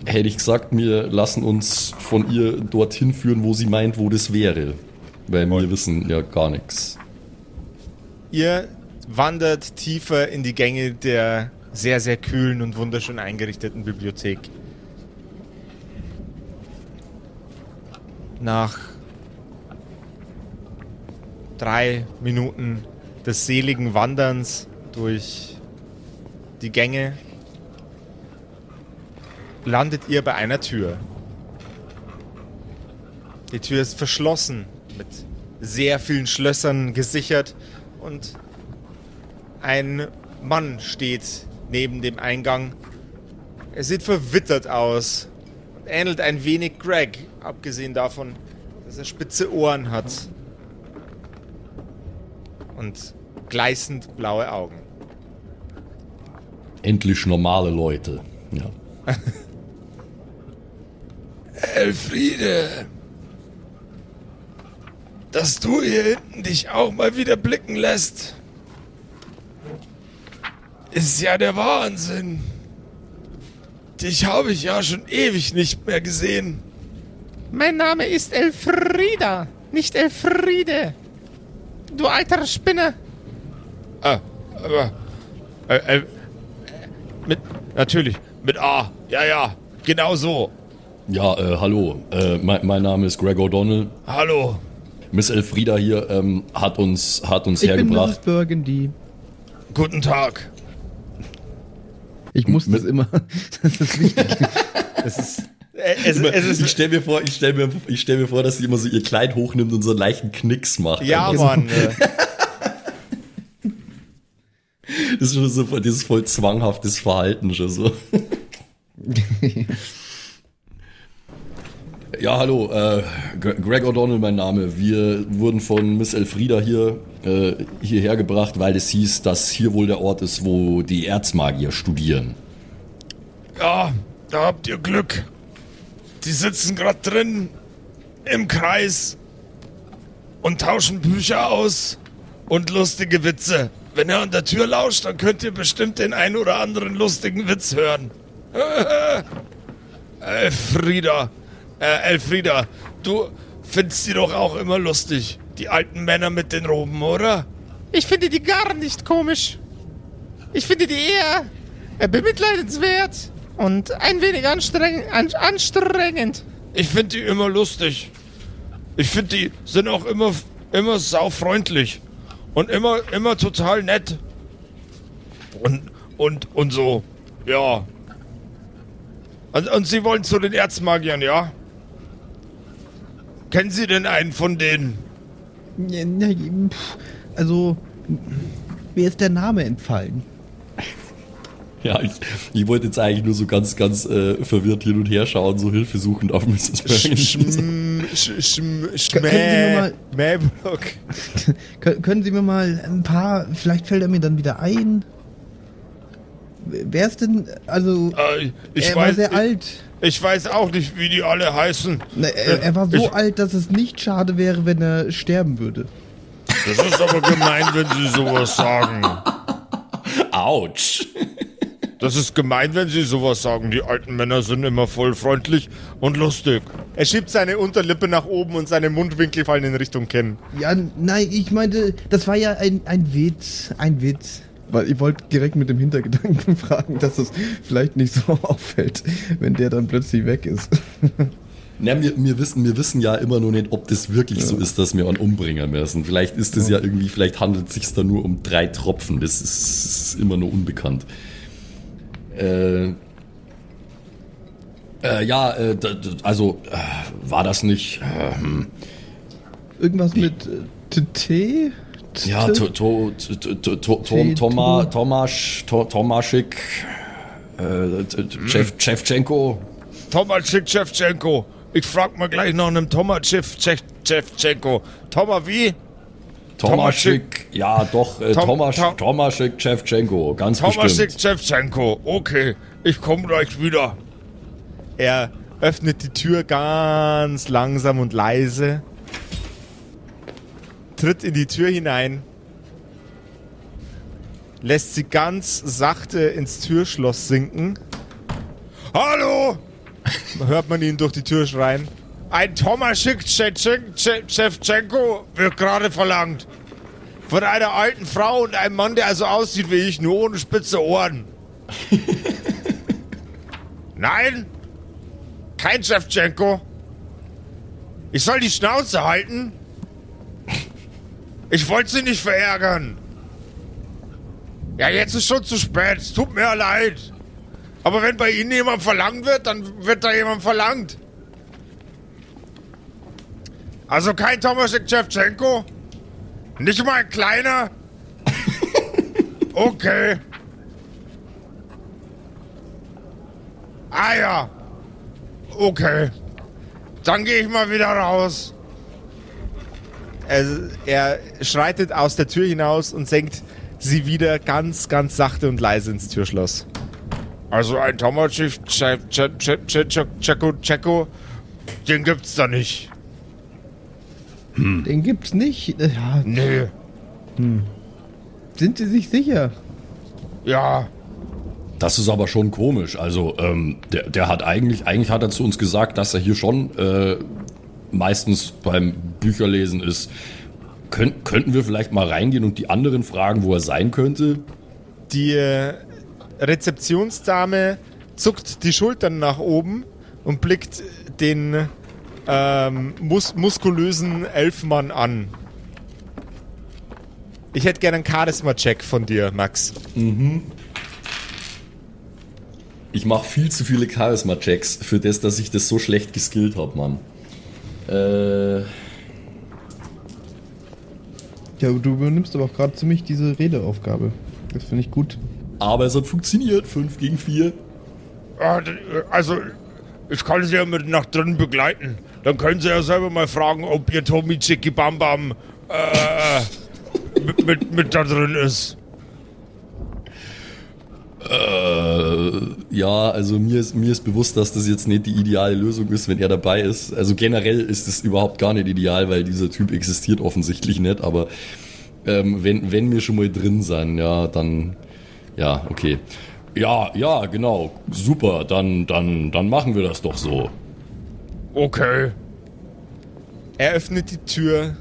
hätte ich gesagt, wir lassen uns von ihr dorthin führen, wo sie meint, wo das wäre. Weil wir wissen ja gar nichts. Ihr wandert tiefer in die Gänge der sehr, sehr kühlen und wunderschön eingerichteten Bibliothek. Nach drei Minuten des seligen Wanderns durch die Gänge landet ihr bei einer Tür. Die Tür ist verschlossen, mit sehr vielen Schlössern gesichert und ein Mann steht neben dem Eingang. Er sieht verwittert aus und ähnelt ein wenig Greg, abgesehen davon, dass er spitze Ohren hat und gleißend blaue Augen. Endlich normale Leute. Ja. Elfriede, dass du hier hinten dich auch mal wieder blicken lässt, ist ja der Wahnsinn. Dich habe ich ja schon ewig nicht mehr gesehen. Mein Name ist Elfrieda, nicht Elfriede. Du alter Spinner. Ah, aber. Äh, äh, mit. Natürlich, mit A. Ja, ja, genau so. Ja, äh, hallo. Äh, mein, mein Name ist Greg O'Donnell. Hallo. Miss Elfrieda hier ähm, hat uns, hat uns Ich bin Mrs. hergebracht. Burgundy. Guten Tag. Ich muss das immer. Das ist wichtig. Es ist, es, es ist ich stelle mir vor, ich mir, ich stell mir vor, dass sie immer so ihr Kleid hochnimmt und so einen leichten Knicks macht. ja, Einfach Mann. äh. Das ist schon so voll- dieses voll zwanghaftes Verhalten schon so. Ja, hallo, äh, Gre- Greg O'Donnell mein Name. Wir wurden von Miss Elfrieda hier äh, hierher gebracht, weil es hieß, dass hier wohl der Ort ist, wo die Erzmagier studieren. Ja, da habt ihr Glück. Die sitzen gerade drin im Kreis und tauschen Bücher aus und lustige Witze. Wenn ihr an der Tür lauscht, dann könnt ihr bestimmt den ein oder anderen lustigen Witz hören. Elfrieda, äh, Elfrieda, du findest sie doch auch immer lustig. Die alten Männer mit den Roben, oder? Ich finde die gar nicht komisch. Ich finde die eher äh, bemitleidenswert und ein wenig anstreng an anstrengend. Ich finde die immer lustig. Ich finde die sind auch immer immer saufreundlich und immer immer total nett. Und und und so. Ja. Und, und sie wollen zu den Erzmagiern, ja? Kennen Sie denn einen von denen? Also, mir ist der Name entfallen. Ja, ich, ich wollte jetzt eigentlich nur so ganz, ganz äh, verwirrt hin und her schauen, so hilfesuchend auf Mrs. Burgundy. Schm, sch, schm, Können Sie mir mal- ein paar, vielleicht fällt er mir dann wieder ein. Wer ist denn, also, Äh, ich er war weiß sehr alt. Ich, weiß auch nicht, wie die alle heißen. Na, er, er war so Ich- alt, dass es nicht schade wäre, wenn er sterben würde. Das ist aber gemein, wenn Sie sowas sagen. Autsch! Das ist gemein, wenn Sie sowas sagen. Die alten Männer sind immer voll freundlich und lustig. Er schiebt seine Unterlippe nach oben und seine Mundwinkel fallen in Richtung Kinn. Ja, nein, ich meinte, das war ja ein, ein Witz, ein Witz. Weil ich wollte direkt mit dem Hintergedanken fragen, dass es vielleicht nicht so auffällt, wenn der dann plötzlich weg ist. Na, wir, wir, wissen, wir wissen ja immer nur nicht, ob das wirklich so ist, dass wir einen umbringen müssen. Vielleicht ist es ja. irgendwie, vielleicht handelt es sich da nur um drei Tropfen. Das ist, ist immer nur unbekannt. Äh, äh, ja, äh, also äh, war das nicht. Ähm, Irgendwas mit äh, T? Ja, to, to, to, to, to, Tom, Toma, Tomasz, to, Tomaschik, äh, Chef, Chefchenko. Tomaschik, Chefchenko. Ich frag mal gleich nach einem Tomaschik, Chefchenko. Toma wie? Tomaschik, ja doch, äh, Tom, Tomasz, Tom, Tomaschik, Chefchenko, ganz Tomaschik, bestimmt. Tomaschik, Chefchenko, okay, ich komme gleich wieder. Er öffnet die Tür ganz langsam und leise tritt in die Tür hinein, lässt sie ganz sachte ins Türschloss sinken. Hallo! Hört man ihn durch die Tür schreien. Ein Tomaschik Shevchenko wird gerade verlangt. Von einer alten Frau und einem Mann, der also aussieht wie ich, nur ohne spitze Ohren. Nein? Kein Shevchenko? Ich soll die Schnauze halten? Ich wollte sie nicht verärgern. Ja, jetzt ist schon zu spät. Es tut mir leid. Aber wenn bei Ihnen jemand verlangt wird, dann wird da jemand verlangt. Also kein Tomaszek Shevchenko? Nicht mal ein kleiner? Okay. Ah ja. Okay. Dann gehe ich mal wieder raus. Also er schreitet aus der Tür hinaus und senkt sie wieder ganz, ganz sachte und leise ins Türschloss. Also ein Tomahawk Checo Checo, den gibt's da nicht. Hm. Den gibt's nicht? Ja. Nö. Hm. Sind Sie sich sicher? Ja. Das ist aber schon komisch. Also, ähm, der, der hat eigentlich, eigentlich hat er zu uns gesagt, dass er hier schon äh, meistens beim Bücherlesen ist. Könnt, könnten wir vielleicht mal reingehen und die anderen fragen, wo er sein könnte? Die äh, Rezeptionsdame zuckt die Schultern nach oben und blickt den ähm, mus muskulösen Elfmann an. Ich hätte gerne einen Charisma-Check von dir, Max. Mhm. Ich mache viel zu viele Charisma-Checks für das, dass ich das so schlecht geskillt habe, Mann. Äh. Ja, du übernimmst aber auch gerade ziemlich diese Redeaufgabe. Das finde ich gut. Aber es hat funktioniert. 5 gegen 4. Ah, also, ich kann sie ja mit nach drinnen begleiten. Dann können sie ja selber mal fragen, ob ihr Tommy Chicky Bam Bam äh, mit, mit, mit da drin ist. Äh, ja, also mir ist, mir ist bewusst, dass das jetzt nicht die ideale Lösung ist, wenn er dabei ist. Also generell ist es überhaupt gar nicht ideal, weil dieser Typ existiert offensichtlich nicht, aber ähm, wenn, wenn wir schon mal drin sind, ja, dann, ja, okay. Ja, ja, genau, super, dann, dann, dann machen wir das doch so. Okay. Er öffnet die Tür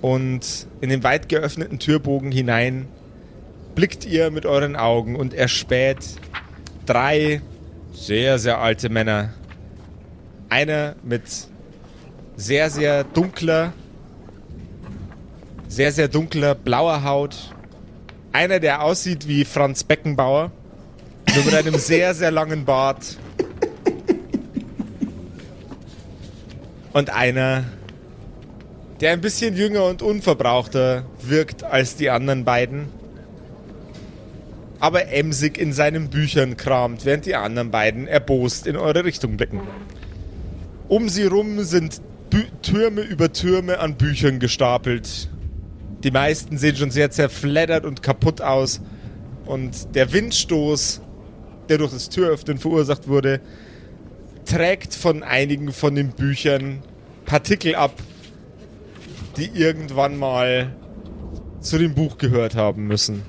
und in den weit geöffneten Türbogen hinein blickt ihr mit euren Augen und erspäht drei sehr, sehr alte Männer. Einer mit sehr, sehr dunkler, sehr, sehr dunkler blauer Haut. Einer, der aussieht wie Franz Beckenbauer, nur mit einem sehr, sehr langen Bart. Und einer, der ein bisschen jünger und unverbrauchter wirkt als die anderen beiden aber emsig in seinen Büchern kramt, während die anderen beiden erbost in eure Richtung blicken. Um sie rum sind Bü Türme über Türme an Büchern gestapelt. Die meisten sehen schon sehr zerfleddert und kaputt aus. Und der Windstoß, der durch das Türöffnen verursacht wurde, trägt von einigen von den Büchern Partikel ab, die irgendwann mal zu dem Buch gehört haben müssen.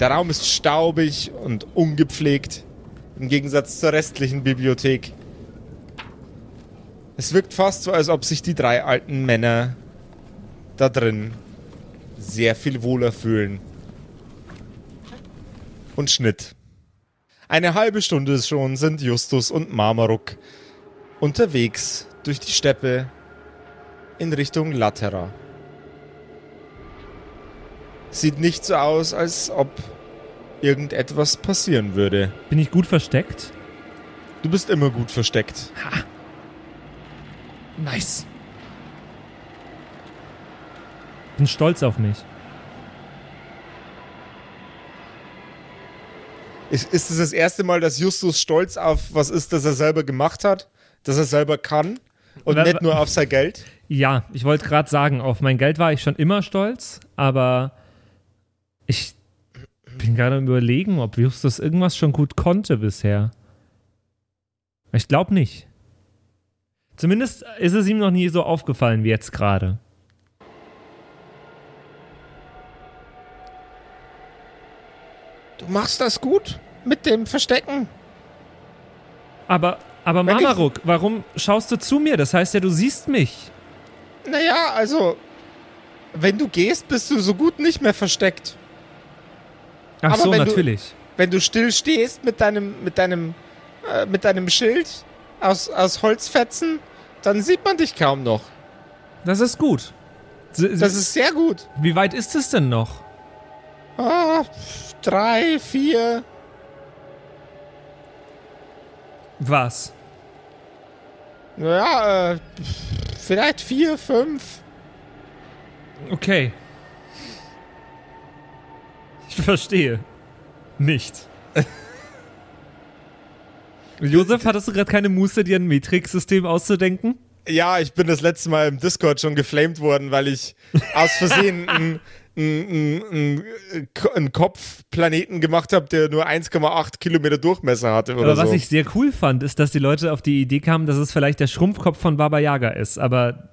Der Raum ist staubig und ungepflegt, im Gegensatz zur restlichen Bibliothek. Es wirkt fast so, als ob sich die drei alten Männer da drin sehr viel wohler fühlen Und Schnitt. Eine halbe Stunde schon sind Justus und Marmaruk unterwegs durch die Steppe in Richtung Latera. Sieht nicht so aus, als ob irgendetwas passieren würde. Bin ich gut versteckt? Du bist immer gut versteckt. Nice. Bin stolz auf mich. Ist, ist es das erste Mal, dass Justus stolz auf was ist, das er selber gemacht hat? Dass er selber kann? Und Wa- nicht nur auf sein Geld? Ja, ich wollte gerade sagen, auf mein Geld war ich schon immer stolz, aber ich bin gerade am überlegen, ob Justus irgendwas schon gut konnte bisher. Ich glaube nicht. Zumindest ist es ihm noch nie so aufgefallen wie jetzt gerade. Du machst das gut mit dem Verstecken. Aber, aber Wenn ich- Mamaruk, warum schaust du zu mir? Das heißt ja, du siehst mich. Naja, also, wenn du gehst, bist du so gut nicht mehr versteckt. Ach Aber so, wenn du- natürlich. Wenn du still stehst mit deinem, mit deinem, äh, mit deinem Schild aus, aus Holzfetzen, dann sieht man dich kaum noch. Das ist gut. Das ist sehr gut. Wie weit ist es denn noch? Ah, drei, vier. Was? Ja, äh, vielleicht vier, fünf. Okay. Ich verstehe. Nicht. Josef, hattest du gerade keine Muße, dir ein Matrix-System auszudenken? Ja, ich bin das letzte Mal im Discord schon geflamed worden, weil ich aus Versehen einen, einen, einen, einen Kopfplaneten gemacht habe, der nur 1,8 Kilometer Durchmesser hatte oder Aber was so. ich sehr cool fand, ist, dass die Leute auf die Idee kamen, dass es vielleicht der Schrumpfkopf von Baba Yaga ist. Aber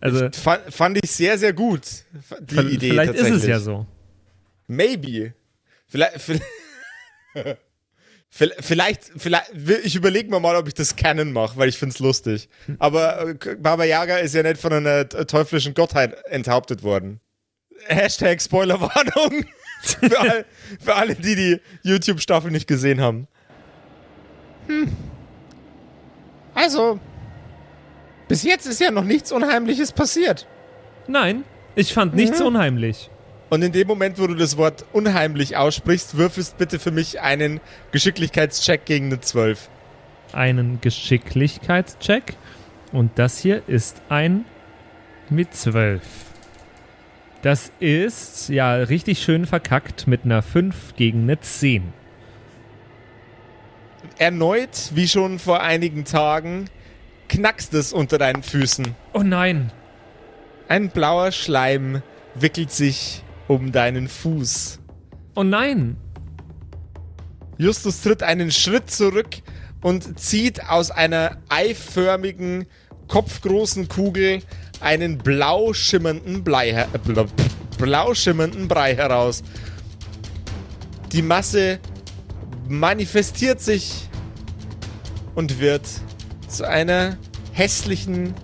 also fand, fand ich sehr, sehr gut. Die Idee vielleicht ist es ja so. Maybe. Vielleicht, vielleicht, vielleicht, vielleicht ich überlege mir mal, ob ich das Canon mache, weil ich finde es lustig. Aber äh, Baba Yaga ist ja nicht von einer teuflischen Gottheit enthauptet worden. Hashtag Spoilerwarnung für, all, für alle, die die YouTube-Staffel nicht gesehen haben. Hm. Also, bis jetzt ist ja noch nichts Unheimliches passiert. Nein, ich fand nichts Mhm. unheimlich. Und in dem Moment, wo du das Wort unheimlich aussprichst, würfelst bitte für mich einen Geschicklichkeitscheck gegen eine 12. Einen Geschicklichkeitscheck. Und das hier ist ein mit 12. Das ist ja richtig schön verkackt mit einer 5 gegen eine 10. Erneut, wie schon vor einigen Tagen, knackst es unter deinen Füßen. Oh nein. Ein blauer Schleim wickelt sich um deinen Fuß. Oh nein. Justus tritt einen Schritt zurück und zieht aus einer eiförmigen, kopfgroßen Kugel einen blau schimmernden Blei, äh, blau, blau schimmernden Brei heraus. Die Masse manifestiert sich und wird zu einer hässlichen,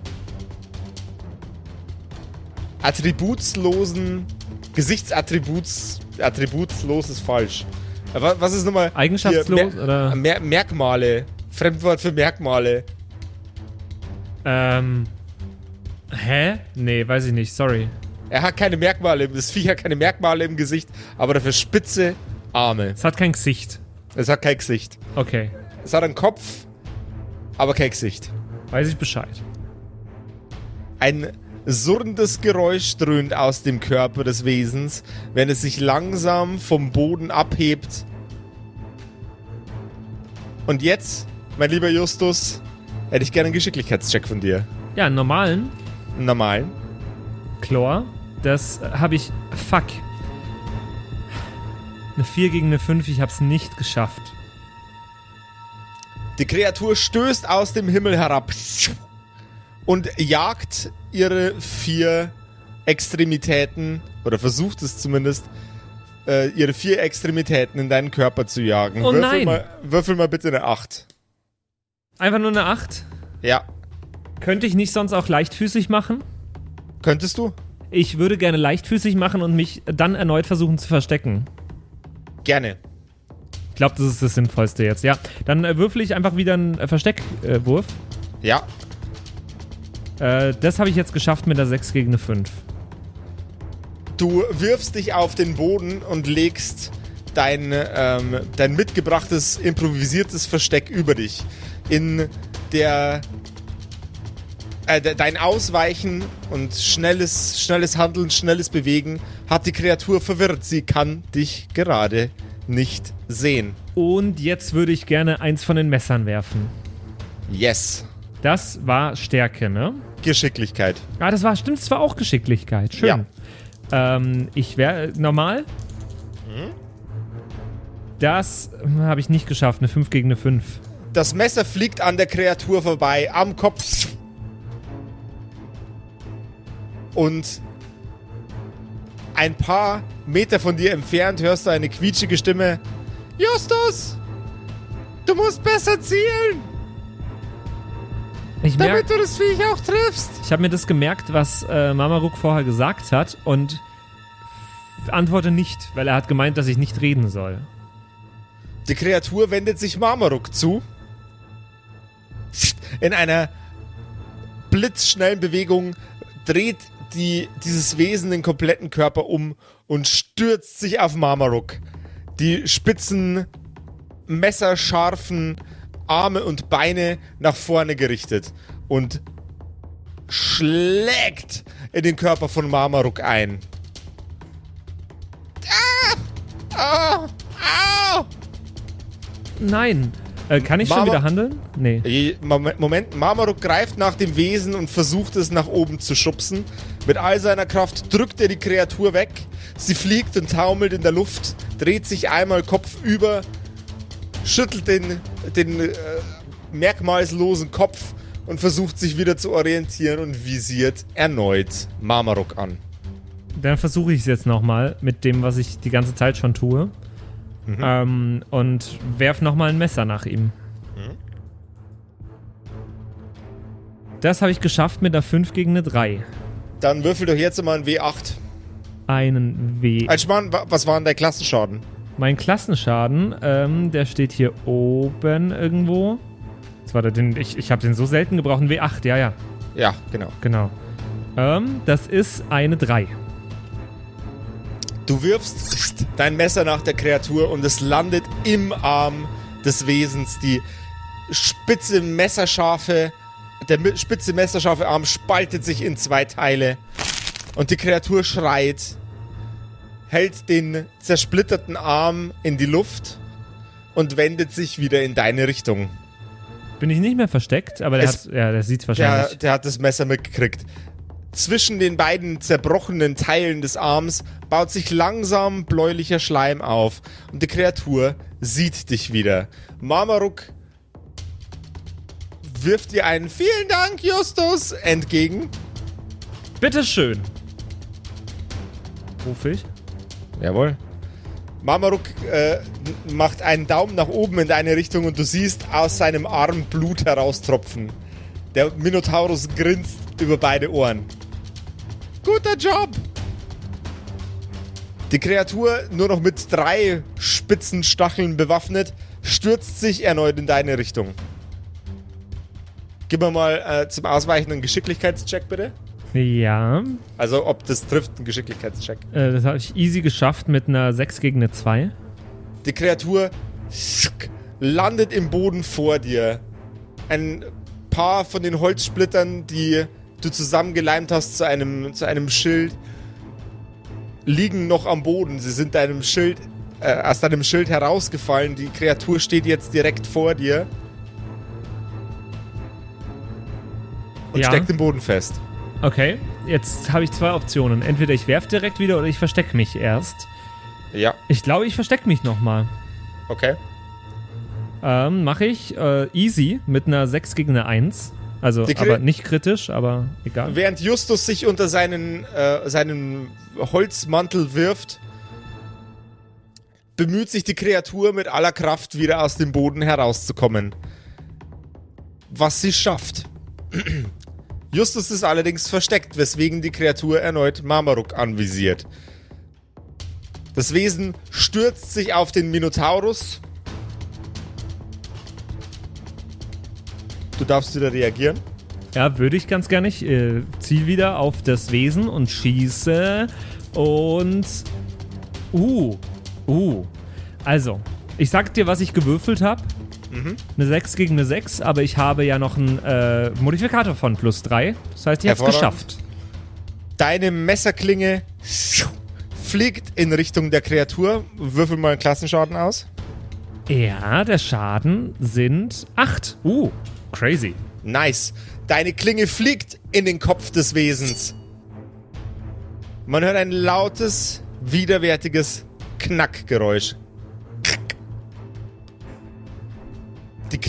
attributslosen, Gesichtsattributs, attributslos ist falsch. Was ist nochmal? Eigenschaftslos Hier, Mer oder? Mer Merkmale. Fremdwort für Merkmale. Ähm. Hä? Nee, weiß ich nicht, sorry. Er hat keine Merkmale, das Viech hat keine Merkmale im Gesicht, aber dafür spitze Arme. Es hat kein Gesicht. Es hat kein Gesicht. Okay, Es hat einen Kopf, aber kein Gesicht. weiß ich Bescheid. Ein surrendes Geräusch dröhnt aus dem Körper des Wesens, wenn es sich langsam vom Boden abhebt. Und jetzt, mein lieber Justus, hätte ich gerne einen Geschicklichkeitscheck von dir. Ja, einen normalen Einen normalen. Chlor, das habe ich. Fuck. Eine 4 gegen eine 5, ich hab's nicht geschafft. Die Kreatur stößt aus dem Himmel herab und jagt ihre vier Extremitäten, oder versucht es zumindest, äh, ihre vier Extremitäten in deinen Körper zu jagen. Oh würfel, nein. Mal, würfel mal bitte eine 8. Einfach nur eine 8. Ja. Könnte ich nicht sonst auch leichtfüßig machen? Könntest du? Ich würde gerne leichtfüßig machen und mich dann erneut versuchen zu verstecken. Gerne. Ich glaube, das ist das Sinnvollste jetzt. Ja, dann äh, würfel ich einfach wieder einen äh, Versteckwurf. Ja, Äh, das habe ich jetzt geschafft mit der 6 gegen eine 5. du wirfst dich auf den Boden und legst dein, ähm, dein mitgebrachtes, improvisiertes Versteck über dich. In der. Äh, de- dein Ausweichen und schnelles, schnelles Handeln, schnelles Bewegen hat die Kreatur verwirrt. Sie kann dich gerade nicht sehen. Und jetzt würde ich gerne eins von den Messern werfen. Yes. Das war Stärke, ne? Geschicklichkeit. Ah, das war, stimmt, das war auch Geschicklichkeit. Schön. Ähm, ich wäre normal. Das hm, habe ich nicht geschafft. Eine 5 gegen eine 5. Das Messer fliegt an der Kreatur vorbei, am Kopf. Und ein paar Meter von dir entfernt hörst du eine quietschige Stimme. Justus! Du musst besser zielen, Ich damit du das Viech auch triffst. ich habe mir das gemerkt, was äh, Mamaruk vorher gesagt hat und antworte nicht, weil er hat gemeint, dass ich nicht reden soll. Die Kreatur wendet sich Marmaruk zu. In einer blitzschnellen Bewegung dreht die, dieses Wesen den kompletten Körper um und stürzt sich auf Marmaruk. Die spitzen, messerscharfen Arme und Beine nach vorne gerichtet und schlägt in den Körper von Marmaruk ein. Ah! Ah! Nein. Äh, kann ich schon Mama- wieder handeln? Nee. Moment, Moment, Marmaruk greift nach dem Wesen und versucht es nach oben zu schubsen. Mit all seiner Kraft drückt er die Kreatur weg. Sie fliegt und taumelt in der Luft, dreht sich einmal kopfüber, schüttelt den, den äh, merkmalslosen Kopf und versucht sich wieder zu orientieren und visiert erneut Marmaruk an. Dann versuche ich es jetzt nochmal mit dem, was ich die ganze Zeit schon tue. Ähm, und werf nochmal ein Messer nach ihm. Das habe ich geschafft mit einer 5 gegen eine 3. Dann würfel doch jetzt mal ein W8. Einen W. Altschmann, wa- was war denn der Klassenschaden? Mein Klassenschaden, ähm, der steht hier oben irgendwo. Das war der, den, ich ich habe den so selten gebraucht. Ein W8, ja, ja, Ja, genau. genau. Ähm, das ist eine 3. Du wirfst dein Messer nach der Kreatur und es landet im Arm des Wesens. Die spitze messerscharfe, der spitze messerscharfe Arm spaltet sich in zwei Teile und die Kreatur schreit, hält den zersplitterten Arm in die Luft und wendet sich wieder in deine Richtung. Bin ich nicht mehr versteckt, aber der Es- hat, ja, der sieht's Der, wahrscheinlich. der hat das Messer mitgekriegt. Zwischen den beiden zerbrochenen Teilen des Arms baut sich langsam bläulicher Schleim auf und die Kreatur sieht dich wieder. Marmaruk wirft dir einen Vielen Dank, Justus, entgegen. Bitteschön. Rufe ich. Jawohl. Marmaruk äh, macht einen Daumen nach oben in deine Richtung und du siehst aus seinem Arm Blut heraustropfen. Der Minotaurus grinst über beide Ohren. Guter Job! Die Kreatur, nur noch mit drei spitzen Stacheln bewaffnet, stürzt sich erneut in deine Richtung. Gib mir mal äh, zum Ausweichen einen Geschicklichkeitscheck, bitte. Ja, Also, ob das trifft, ein Geschicklichkeitscheck. äh, das habe ich easy geschafft mit einer 6 gegen eine 2. Die Kreatur landet im Boden vor dir. Ein paar von den Holzsplittern, die du zusammengeleimt hast zu einem, zu einem Schild, liegen noch am Boden. Sie sind deinem Schild, äh, aus deinem Schild herausgefallen. Die Kreatur steht jetzt direkt vor dir. Und Ja. steckt im Boden fest. Okay, jetzt habe ich zwei Optionen. Entweder ich werf direkt wieder oder ich verstecke mich erst. Ja, Ich glaube, ich verstecke mich nochmal. okay. Ähm, mache ich äh, easy mit einer 6 gegen eine 1. Also, aber nicht kritisch, aber egal. Während Justus sich unter seinen, äh, seinen Holzmantel wirft, bemüht sich die Kreatur mit aller Kraft wieder aus dem Boden herauszukommen. Was sie schafft. Justus ist allerdings versteckt, weswegen die Kreatur erneut Marmaruk anvisiert. Das Wesen stürzt sich auf den Minotaurus. Du darfst wieder reagieren. Ja, würde ich ganz gerne. Ich äh, ziel wieder auf das Wesen und schieße. Und. Uh. Uh. Also, ich sag dir, was ich gewürfelt habe. Eine 6 gegen eine 6, aber ich habe ja noch einen äh, Modifikator von plus 3. Das heißt, ich habe es geschafft. Deine Messerklinge fliegt in Richtung der Kreatur. Würfel mal einen Klassenschaden aus. Ja, der Schaden sind 8. Uh, crazy. Nice. Deine Klinge fliegt in den Kopf des Wesens. Man hört ein lautes, widerwärtiges Knackgeräusch.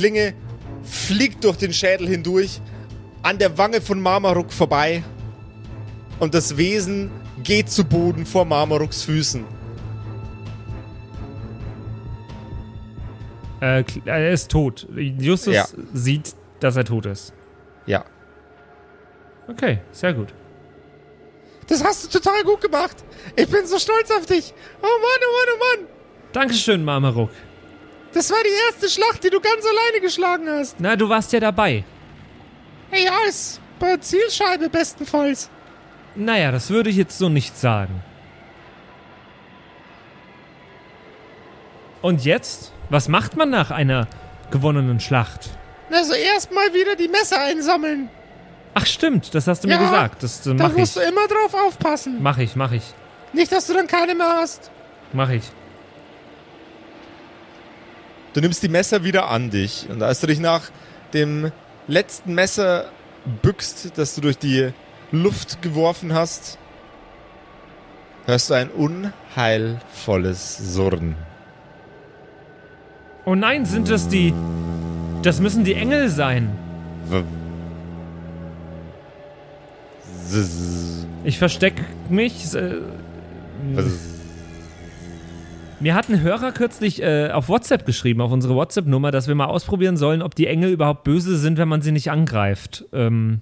Klinge fliegt durch den Schädel hindurch, an der Wange von Marmaruk vorbei und das Wesen geht zu Boden vor Marmaruks Füßen. Äh, er ist tot. Justus Ja. sieht, dass er tot ist. Ja. Okay, sehr gut. Das hast du total gut gemacht. Ich bin so stolz auf dich. Oh Mann, oh Mann, oh Mann. Dankeschön, Marmaruk. Das war die erste Schlacht, die du ganz alleine geschlagen hast. Na, du warst ja dabei. Hey, alles bei Zielscheibe bestenfalls. Naja, das würde ich jetzt so nicht sagen. Und jetzt? Was macht man nach einer gewonnenen Schlacht? Also erstmal wieder die Messer einsammeln. Ach stimmt, das hast du mir Ja, gesagt. Das äh, Da mach ich. musst du immer drauf aufpassen. Mach ich, mach ich, Nicht, dass du dann keine mehr hast. mach ich. Du nimmst die Messer wieder an dich. Und als du dich nach dem letzten Messer bückst, das du durch die Luft geworfen hast, hörst du ein unheilvolles Surren. Oh nein, sind das die. Das müssen die Engel sein. Ich versteck mich. Äh, mir hat ein Hörer kürzlich äh, auf WhatsApp geschrieben, auf unsere WhatsApp-Nummer, dass wir mal ausprobieren sollen, ob die Engel überhaupt böse sind, wenn man sie nicht angreift. Ähm,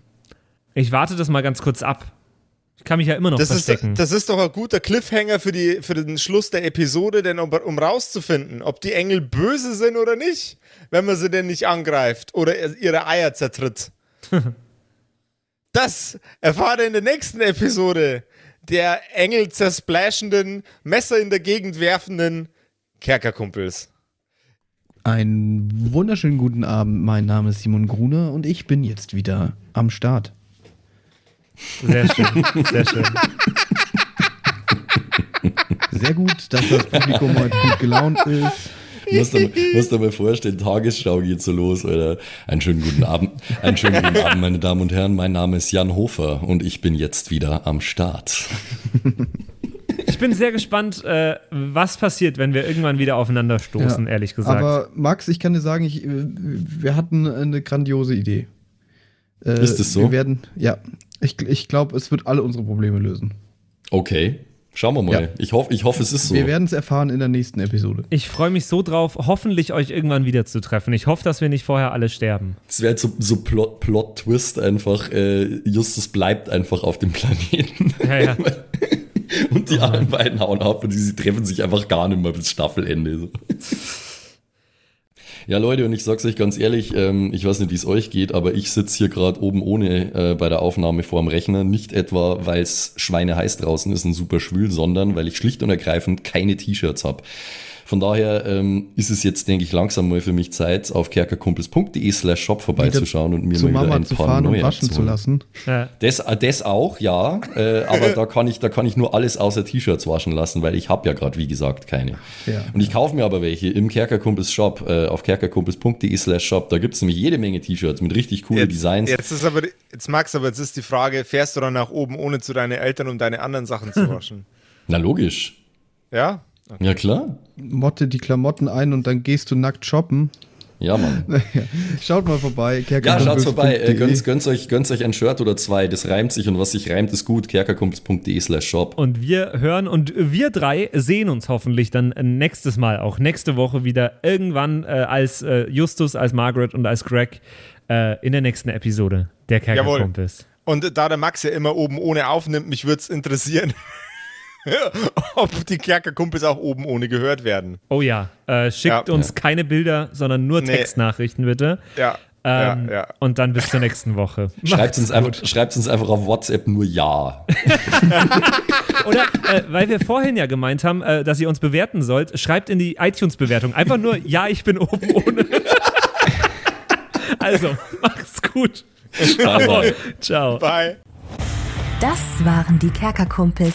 ich warte das mal ganz kurz ab. Ich kann mich ja immer noch Das verstecken. ist, das ist doch ein guter Cliffhanger für, die, für den Schluss der Episode, denn um, um rauszufinden, ob die Engel böse sind oder nicht, wenn man sie denn nicht angreift oder ihre Eier zertritt. das erfahrt ihr in der nächsten Episode der Engel zersplashenden, Messer in der Gegend werfenden Kerkerkumpels. Einen wunderschönen guten Abend. Mein Name ist Simon Gruner und ich bin jetzt wieder am Start. sehr schön, sehr schön. Sehr gut, dass das Publikum heute gut gelaunt ist. Musst du, musst du dir mal vorstellen, Tagesschau geht so los, Alter. Einen schönen guten Abend. Einen schönen guten Abend, meine Damen und Herren. Mein Name ist Jan Hofer und ich bin jetzt wieder am Start. Ich bin sehr gespannt, äh, was passiert, wenn wir irgendwann wieder aufeinander stoßen, Ja, ehrlich gesagt. Aber Max, ich kann dir sagen, ich, äh, wir hatten eine grandiose Idee. Äh, Ist es so? Wir werden, ja, ich, ich glaube, es wird alle unsere Probleme lösen. Okay, schauen wir mal. Ja. Ich hoffe, ich hoffe, es ist so. Wir werden es erfahren in der nächsten Episode. ich freue mich so drauf, hoffentlich euch irgendwann wieder zu treffen. Ich hoffe, dass wir nicht vorher alle sterben. Es wäre so, so Plot, Plot-Twist einfach. Äh, Justus bleibt einfach auf dem Planeten. Ja, ja. Und die anderen beiden hauen ab und sie treffen sich einfach gar nicht mehr bis Staffelende. So. Ja, Leute, und ich sag's euch ganz ehrlich, ähm, ich weiß nicht, wie es euch geht, aber ich sitze hier gerade oben ohne äh, bei der Aufnahme vorm Rechner. Nicht etwa, weil es schweineheiß draußen ist und super schwül, sondern weil ich schlicht und ergreifend keine T-Shirts habe. Von daher ähm, ist es jetzt, denke ich, langsam mal für mich Zeit, auf kerkerkumpels.de slash shop vorbeizuschauen und mir zu mal wieder Mama ein zu paar fahren und neue waschen zu lassen. Ja. Das, äh, das auch, ja. Äh, aber da kann ich, da kann ich nur alles außer T-Shirts waschen lassen, weil ich habe ja gerade, wie gesagt, keine. Ja. Und ich kaufe mir aber welche im Kerkerkumpels Shop, äh, auf kerkerkumpels.de slash shop. Da gibt's nämlich jede Menge T-Shirts mit richtig coolen Designs. Jetzt ist aber, jetzt Max, aber jetzt ist die Frage, fährst du dann nach oben, ohne zu deinen Eltern, um deine anderen Sachen zu waschen? Na logisch. Ja? Ja klar. Motte die Klamotten ein und dann gehst du nackt shoppen. Ja, Mann. Schaut mal vorbei. Ja, schaut vorbei. Äh, kerkerkumpels.de. gönnt, gönnt, euch, gönnt euch ein Shirt oder zwei. Das reimt sich und was sich reimt, ist gut. kerkerkumpels.de slash shop. Und wir hören und wir drei sehen uns hoffentlich dann nächstes Mal, auch nächste Woche wieder irgendwann äh, als äh, Justus, als Margaret und als Greg äh, in der nächsten Episode der Kerkerkumpels. Und da der Max ja immer oben ohne aufnimmt, mich würde es interessieren, ob die Kerkerkumpels auch oben ohne gehört werden. Oh ja, äh, schickt Ja. uns keine Bilder, sondern nur Nee. Textnachrichten bitte. Ja. Ähm, Ja, ja. Und dann bis zur nächsten Woche. Schreibt uns, einfach, schreibt uns einfach auf WhatsApp nur Ja. Oder äh, weil wir vorhin ja gemeint haben, äh, dass ihr uns bewerten sollt, schreibt in die iTunes-Bewertung einfach nur Ja, ich bin oben ohne. also, macht's gut. Aber Ciao. Bye. Das waren die Kerkerkumpels.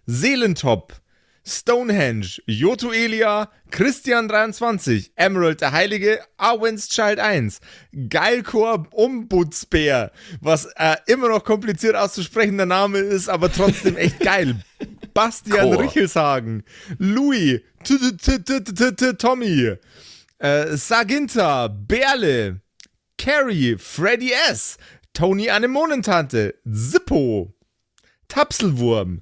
Seelentop, Stonehenge, Joto Elia, Christian23, Emerald der Heilige, Arwen's Child 1, Geilkor Ombudsbär, was äh, immer noch kompliziert auszusprechender Name ist, aber trotzdem echt geil. Bastian Chor. Richelshagen, Louis, Tommy, äh, Saginta, Berle, Carrie, Freddy S., Tony Anemonentante, Zippo, Tapselwurm,